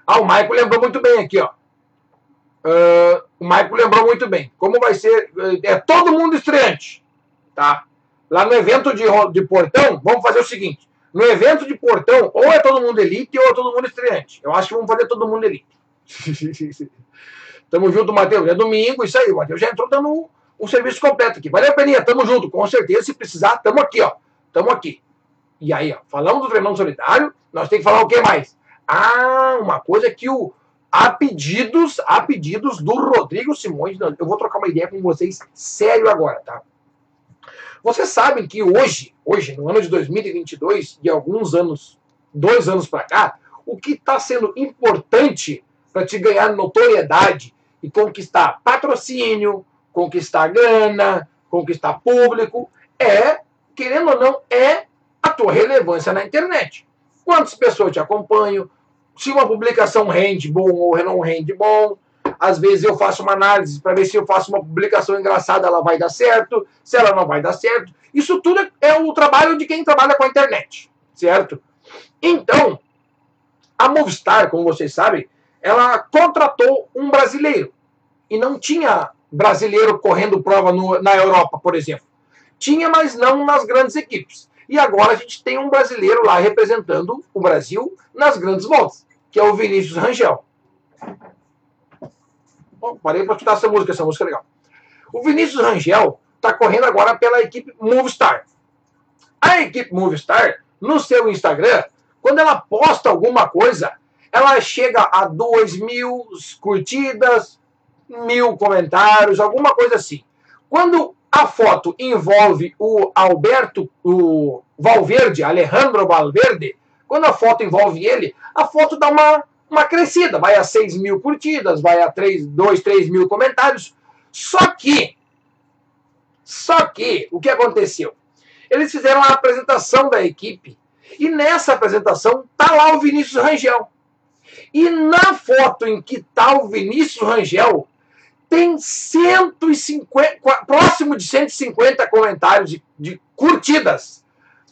Ah, o Maico lembrou muito bem aqui, ó. Uh, o Maico lembrou muito bem. Como vai ser. É todo mundo estreante. Tá? Lá no evento de, de portão, vamos fazer o seguinte. No evento de portão, ou é todo mundo elite ou é todo mundo estreante. Eu acho que vamos fazer todo mundo elite. Tamo junto, Matheus. É domingo, isso aí. O Matheus já entrou dando um serviço completo aqui. Valeu, Peninha. Tamo junto. Com certeza, se precisar, tamo aqui, ó. Tamo aqui. E aí, ó, falamos do treinão solidário, nós temos que falar o que mais? Ah, uma coisa que o, há pedidos, há pedidos do Rodrigo Simões. Eu vou trocar uma ideia com vocês sério agora, tá? Vocês sabem que hoje, hoje, no ano de 2022, de alguns anos, dois anos para cá, o que está sendo importante para te ganhar notoriedade e conquistar patrocínio, conquistar grana, conquistar público, é, querendo ou não, é a tua relevância na internet. Quantas pessoas te acompanham, se uma publicação rende bom ou não rende bom. Às vezes eu faço uma análise para ver se eu faço uma publicação engraçada, ela vai dar certo, se ela não vai dar certo. Isso tudo é o trabalho de quem trabalha com a internet, certo? Então, a Movistar, como vocês sabem, ela contratou um brasileiro. E não tinha brasileiro correndo prova no, na Europa, por exemplo. Tinha, mas não nas grandes equipes. E agora a gente tem um brasileiro lá representando o Brasil nas grandes voltas que é o Vinícius Rangel. Bom, parei para escutar essa música, essa música é legal. O Vinícius Rangel está correndo agora pela equipe Movistar. A equipe Movistar, no seu Instagram, quando ela posta alguma coisa, ela chega a 2 mil curtidas, mil comentários, alguma coisa assim. Quando a foto envolve o Alberto, o Valverde, Alejandro Valverde, quando a foto envolve ele, a foto dá uma, uma crescida, vai a 6 mil curtidas, vai a 3, 2, 3 mil comentários. Só que, Só que, o que aconteceu? Eles fizeram a apresentação da equipe e nessa apresentação tá lá o Vinícius Rangel. E na foto em que tá o Vinícius Rangel, tem 150, próximo de 150 comentários de, de curtidas,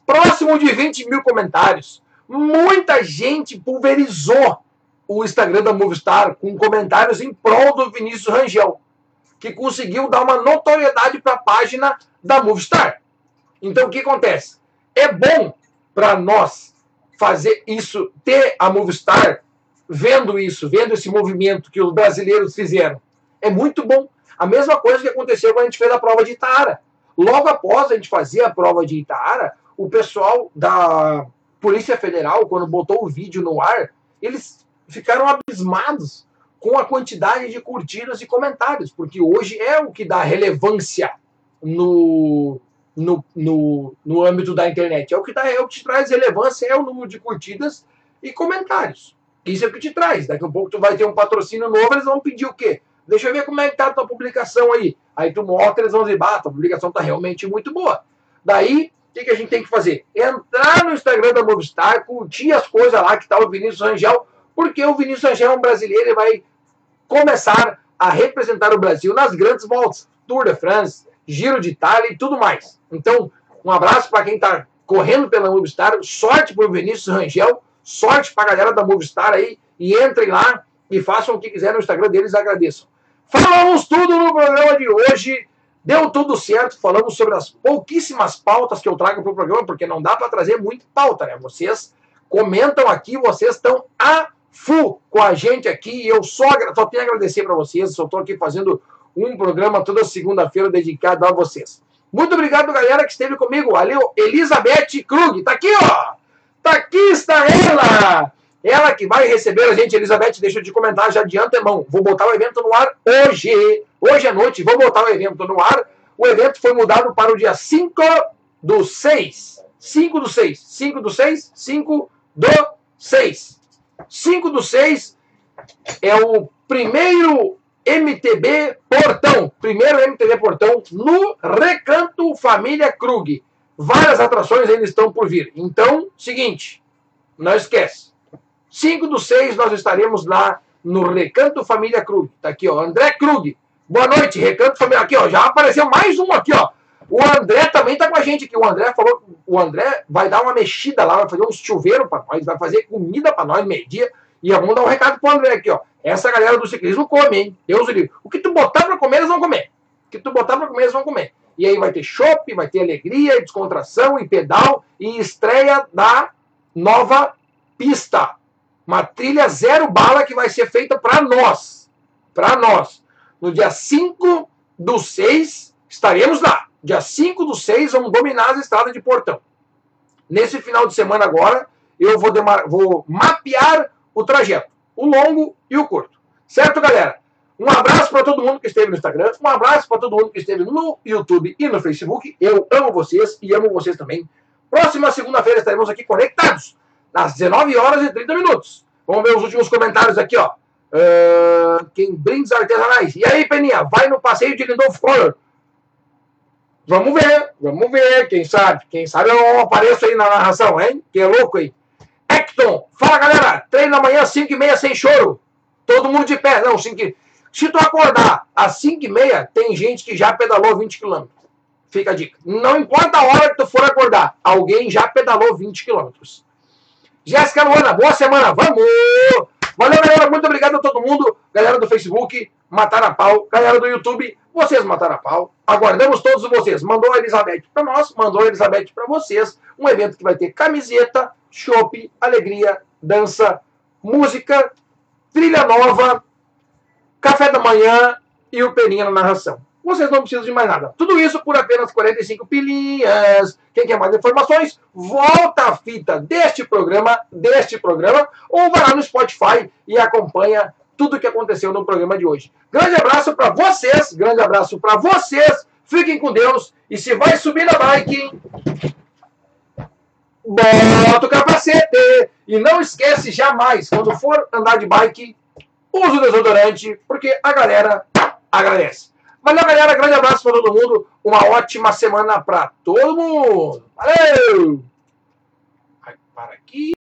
próximo de 20 mil comentários. Muita gente pulverizou o Instagram da Movistar com comentários em prol do Vinícius Rangel, que conseguiu dar uma notoriedade para a página da Movistar. Então o que acontece? É bom para nós fazer isso, ter a Movistar vendo isso, vendo esse movimento que os brasileiros fizeram. É muito bom. A mesma coisa que aconteceu quando a gente fez a prova de Itaara. Logo após a gente fazer a prova de Itaara, o pessoal da Polícia Federal, quando botou o vídeo no ar, eles ficaram abismados com a quantidade de curtidas e comentários, porque hoje é o que dá relevância no, no, no, no âmbito da internet. É o que dá, é o que te traz relevância, é o número de curtidas e comentários. Isso é o que te traz. Daqui a pouco tu vai ter um patrocínio novo, eles vão pedir o quê? Deixa eu ver como é que tá a tua publicação aí. Aí tu mostra, eles vão dizer, bah, a publicação tá realmente muito boa. Daí, o que, que a gente tem que fazer? Entrar no Instagram da Movistar, curtir as coisas lá que tá o Vinícius Angel, porque o Vinícius Angel é um brasileiro e vai começar a representar o Brasil nas grandes voltas. Tour de France, Giro de Itália e tudo mais. Então, um abraço para quem está correndo pela Movistar, sorte para o Vinícius Rangel, sorte para a galera da Movistar aí, e entrem lá e façam o que quiserem no Instagram deles, agradeçam. Falamos tudo no programa de hoje. Deu tudo certo. Falamos sobre as pouquíssimas pautas que eu trago para o programa, porque não dá para trazer muita pauta, né? Vocês comentam aqui, vocês estão a full com a gente aqui. E eu só, só tenho a agradecer para vocês. Só estou aqui fazendo um programa toda segunda-feira dedicado a vocês. Muito obrigado, galera, que esteve comigo. Valeu, Elizabeth Krug. Tá aqui, ó. Tá aqui, está ela. Ela que vai receber a gente, Elizabeth, deixa te comentar já de antemão. Vou botar o evento no ar hoje. Hoje à noite, vou botar o evento no ar. O evento foi mudado para o dia 5 do 6. 5 do 6. 5 do 6. 5 do 6. 5 do 6 é o primeiro MTB Portão. Primeiro MTB Portão no Recanto Família Krug. Várias atrações ainda estão por vir. Então, seguinte, não esquece 5 do 6 nós estaremos lá no Recanto Família Krug. Tá aqui, ó, André Krug. Boa noite, Recanto Família. Aqui, ó, já apareceu mais um aqui, ó. O André também tá com a gente aqui. O André falou o André vai dar uma mexida lá, vai fazer um chuveiro para nós, vai fazer comida para nós meio-dia. E vamos dar um recado pro André aqui, ó. Essa galera do ciclismo come, hein? Deus o livre. O que tu botar para comer, eles vão comer. O que tu botar para comer, eles vão comer. E aí vai ter chopp, vai ter alegria, descontração e pedal e estreia da nova pista. Uma trilha zero bala que vai ser feita para nós. Para nós. No dia 5 do 6, estaremos lá. Dia 5 do 6, vamos dominar as estradas de Portão. Nesse final de semana agora, eu vou, vou mapear o trajeto. O longo e o curto. Certo, galera? Um abraço para todo mundo que esteve no Instagram, um abraço para todo mundo que esteve no YouTube e no Facebook. Eu amo vocês e amo vocês também. Próxima segunda-feira estaremos aqui conectados às 19 horas e 30 minutos. Vamos ver os últimos comentários aqui, ó. Uh, quem brindes artesanais. E aí, Peninha, vai no passeio de Lindolfo Collor. Vamos ver, vamos ver, quem sabe. Quem sabe eu apareço aí na narração, hein? Que é louco aí. Hecton, fala galera, treino amanhã 5 e meia sem choro. Todo mundo de pé. Não, 5 Se tu acordar às 5 e meia, tem gente que já pedalou 20 quilômetros. Fica a dica. Não importa a hora que tu for acordar, alguém já pedalou 20 quilômetros. Jéssica Luana, boa semana, vamos! Valeu, galera, muito obrigado a todo mundo. Galera do Facebook, mataram a pau. Galera do YouTube, vocês mataram a pau. Aguardamos todos vocês. Mandou a Elizabeth para nós, mandou a Elizabeth para vocês. Um evento que vai ter camiseta, chopp, alegria, dança, música, trilha nova, café da manhã e o Peninha na narração vocês não precisam de mais nada. Tudo isso por apenas 45 pilinhas. Quem quer mais informações, volta a fita deste programa, deste programa, ou vai lá no Spotify e acompanha tudo o que aconteceu no programa de hoje. Grande abraço para vocês, grande abraço para vocês. Fiquem com Deus e se vai subir na bike, bota o capacete e não esquece jamais quando for andar de bike, use o desodorante porque a galera agradece. Valeu, galera. Grande abraço para todo mundo. Uma ótima semana para todo mundo. Valeu! Para aqui.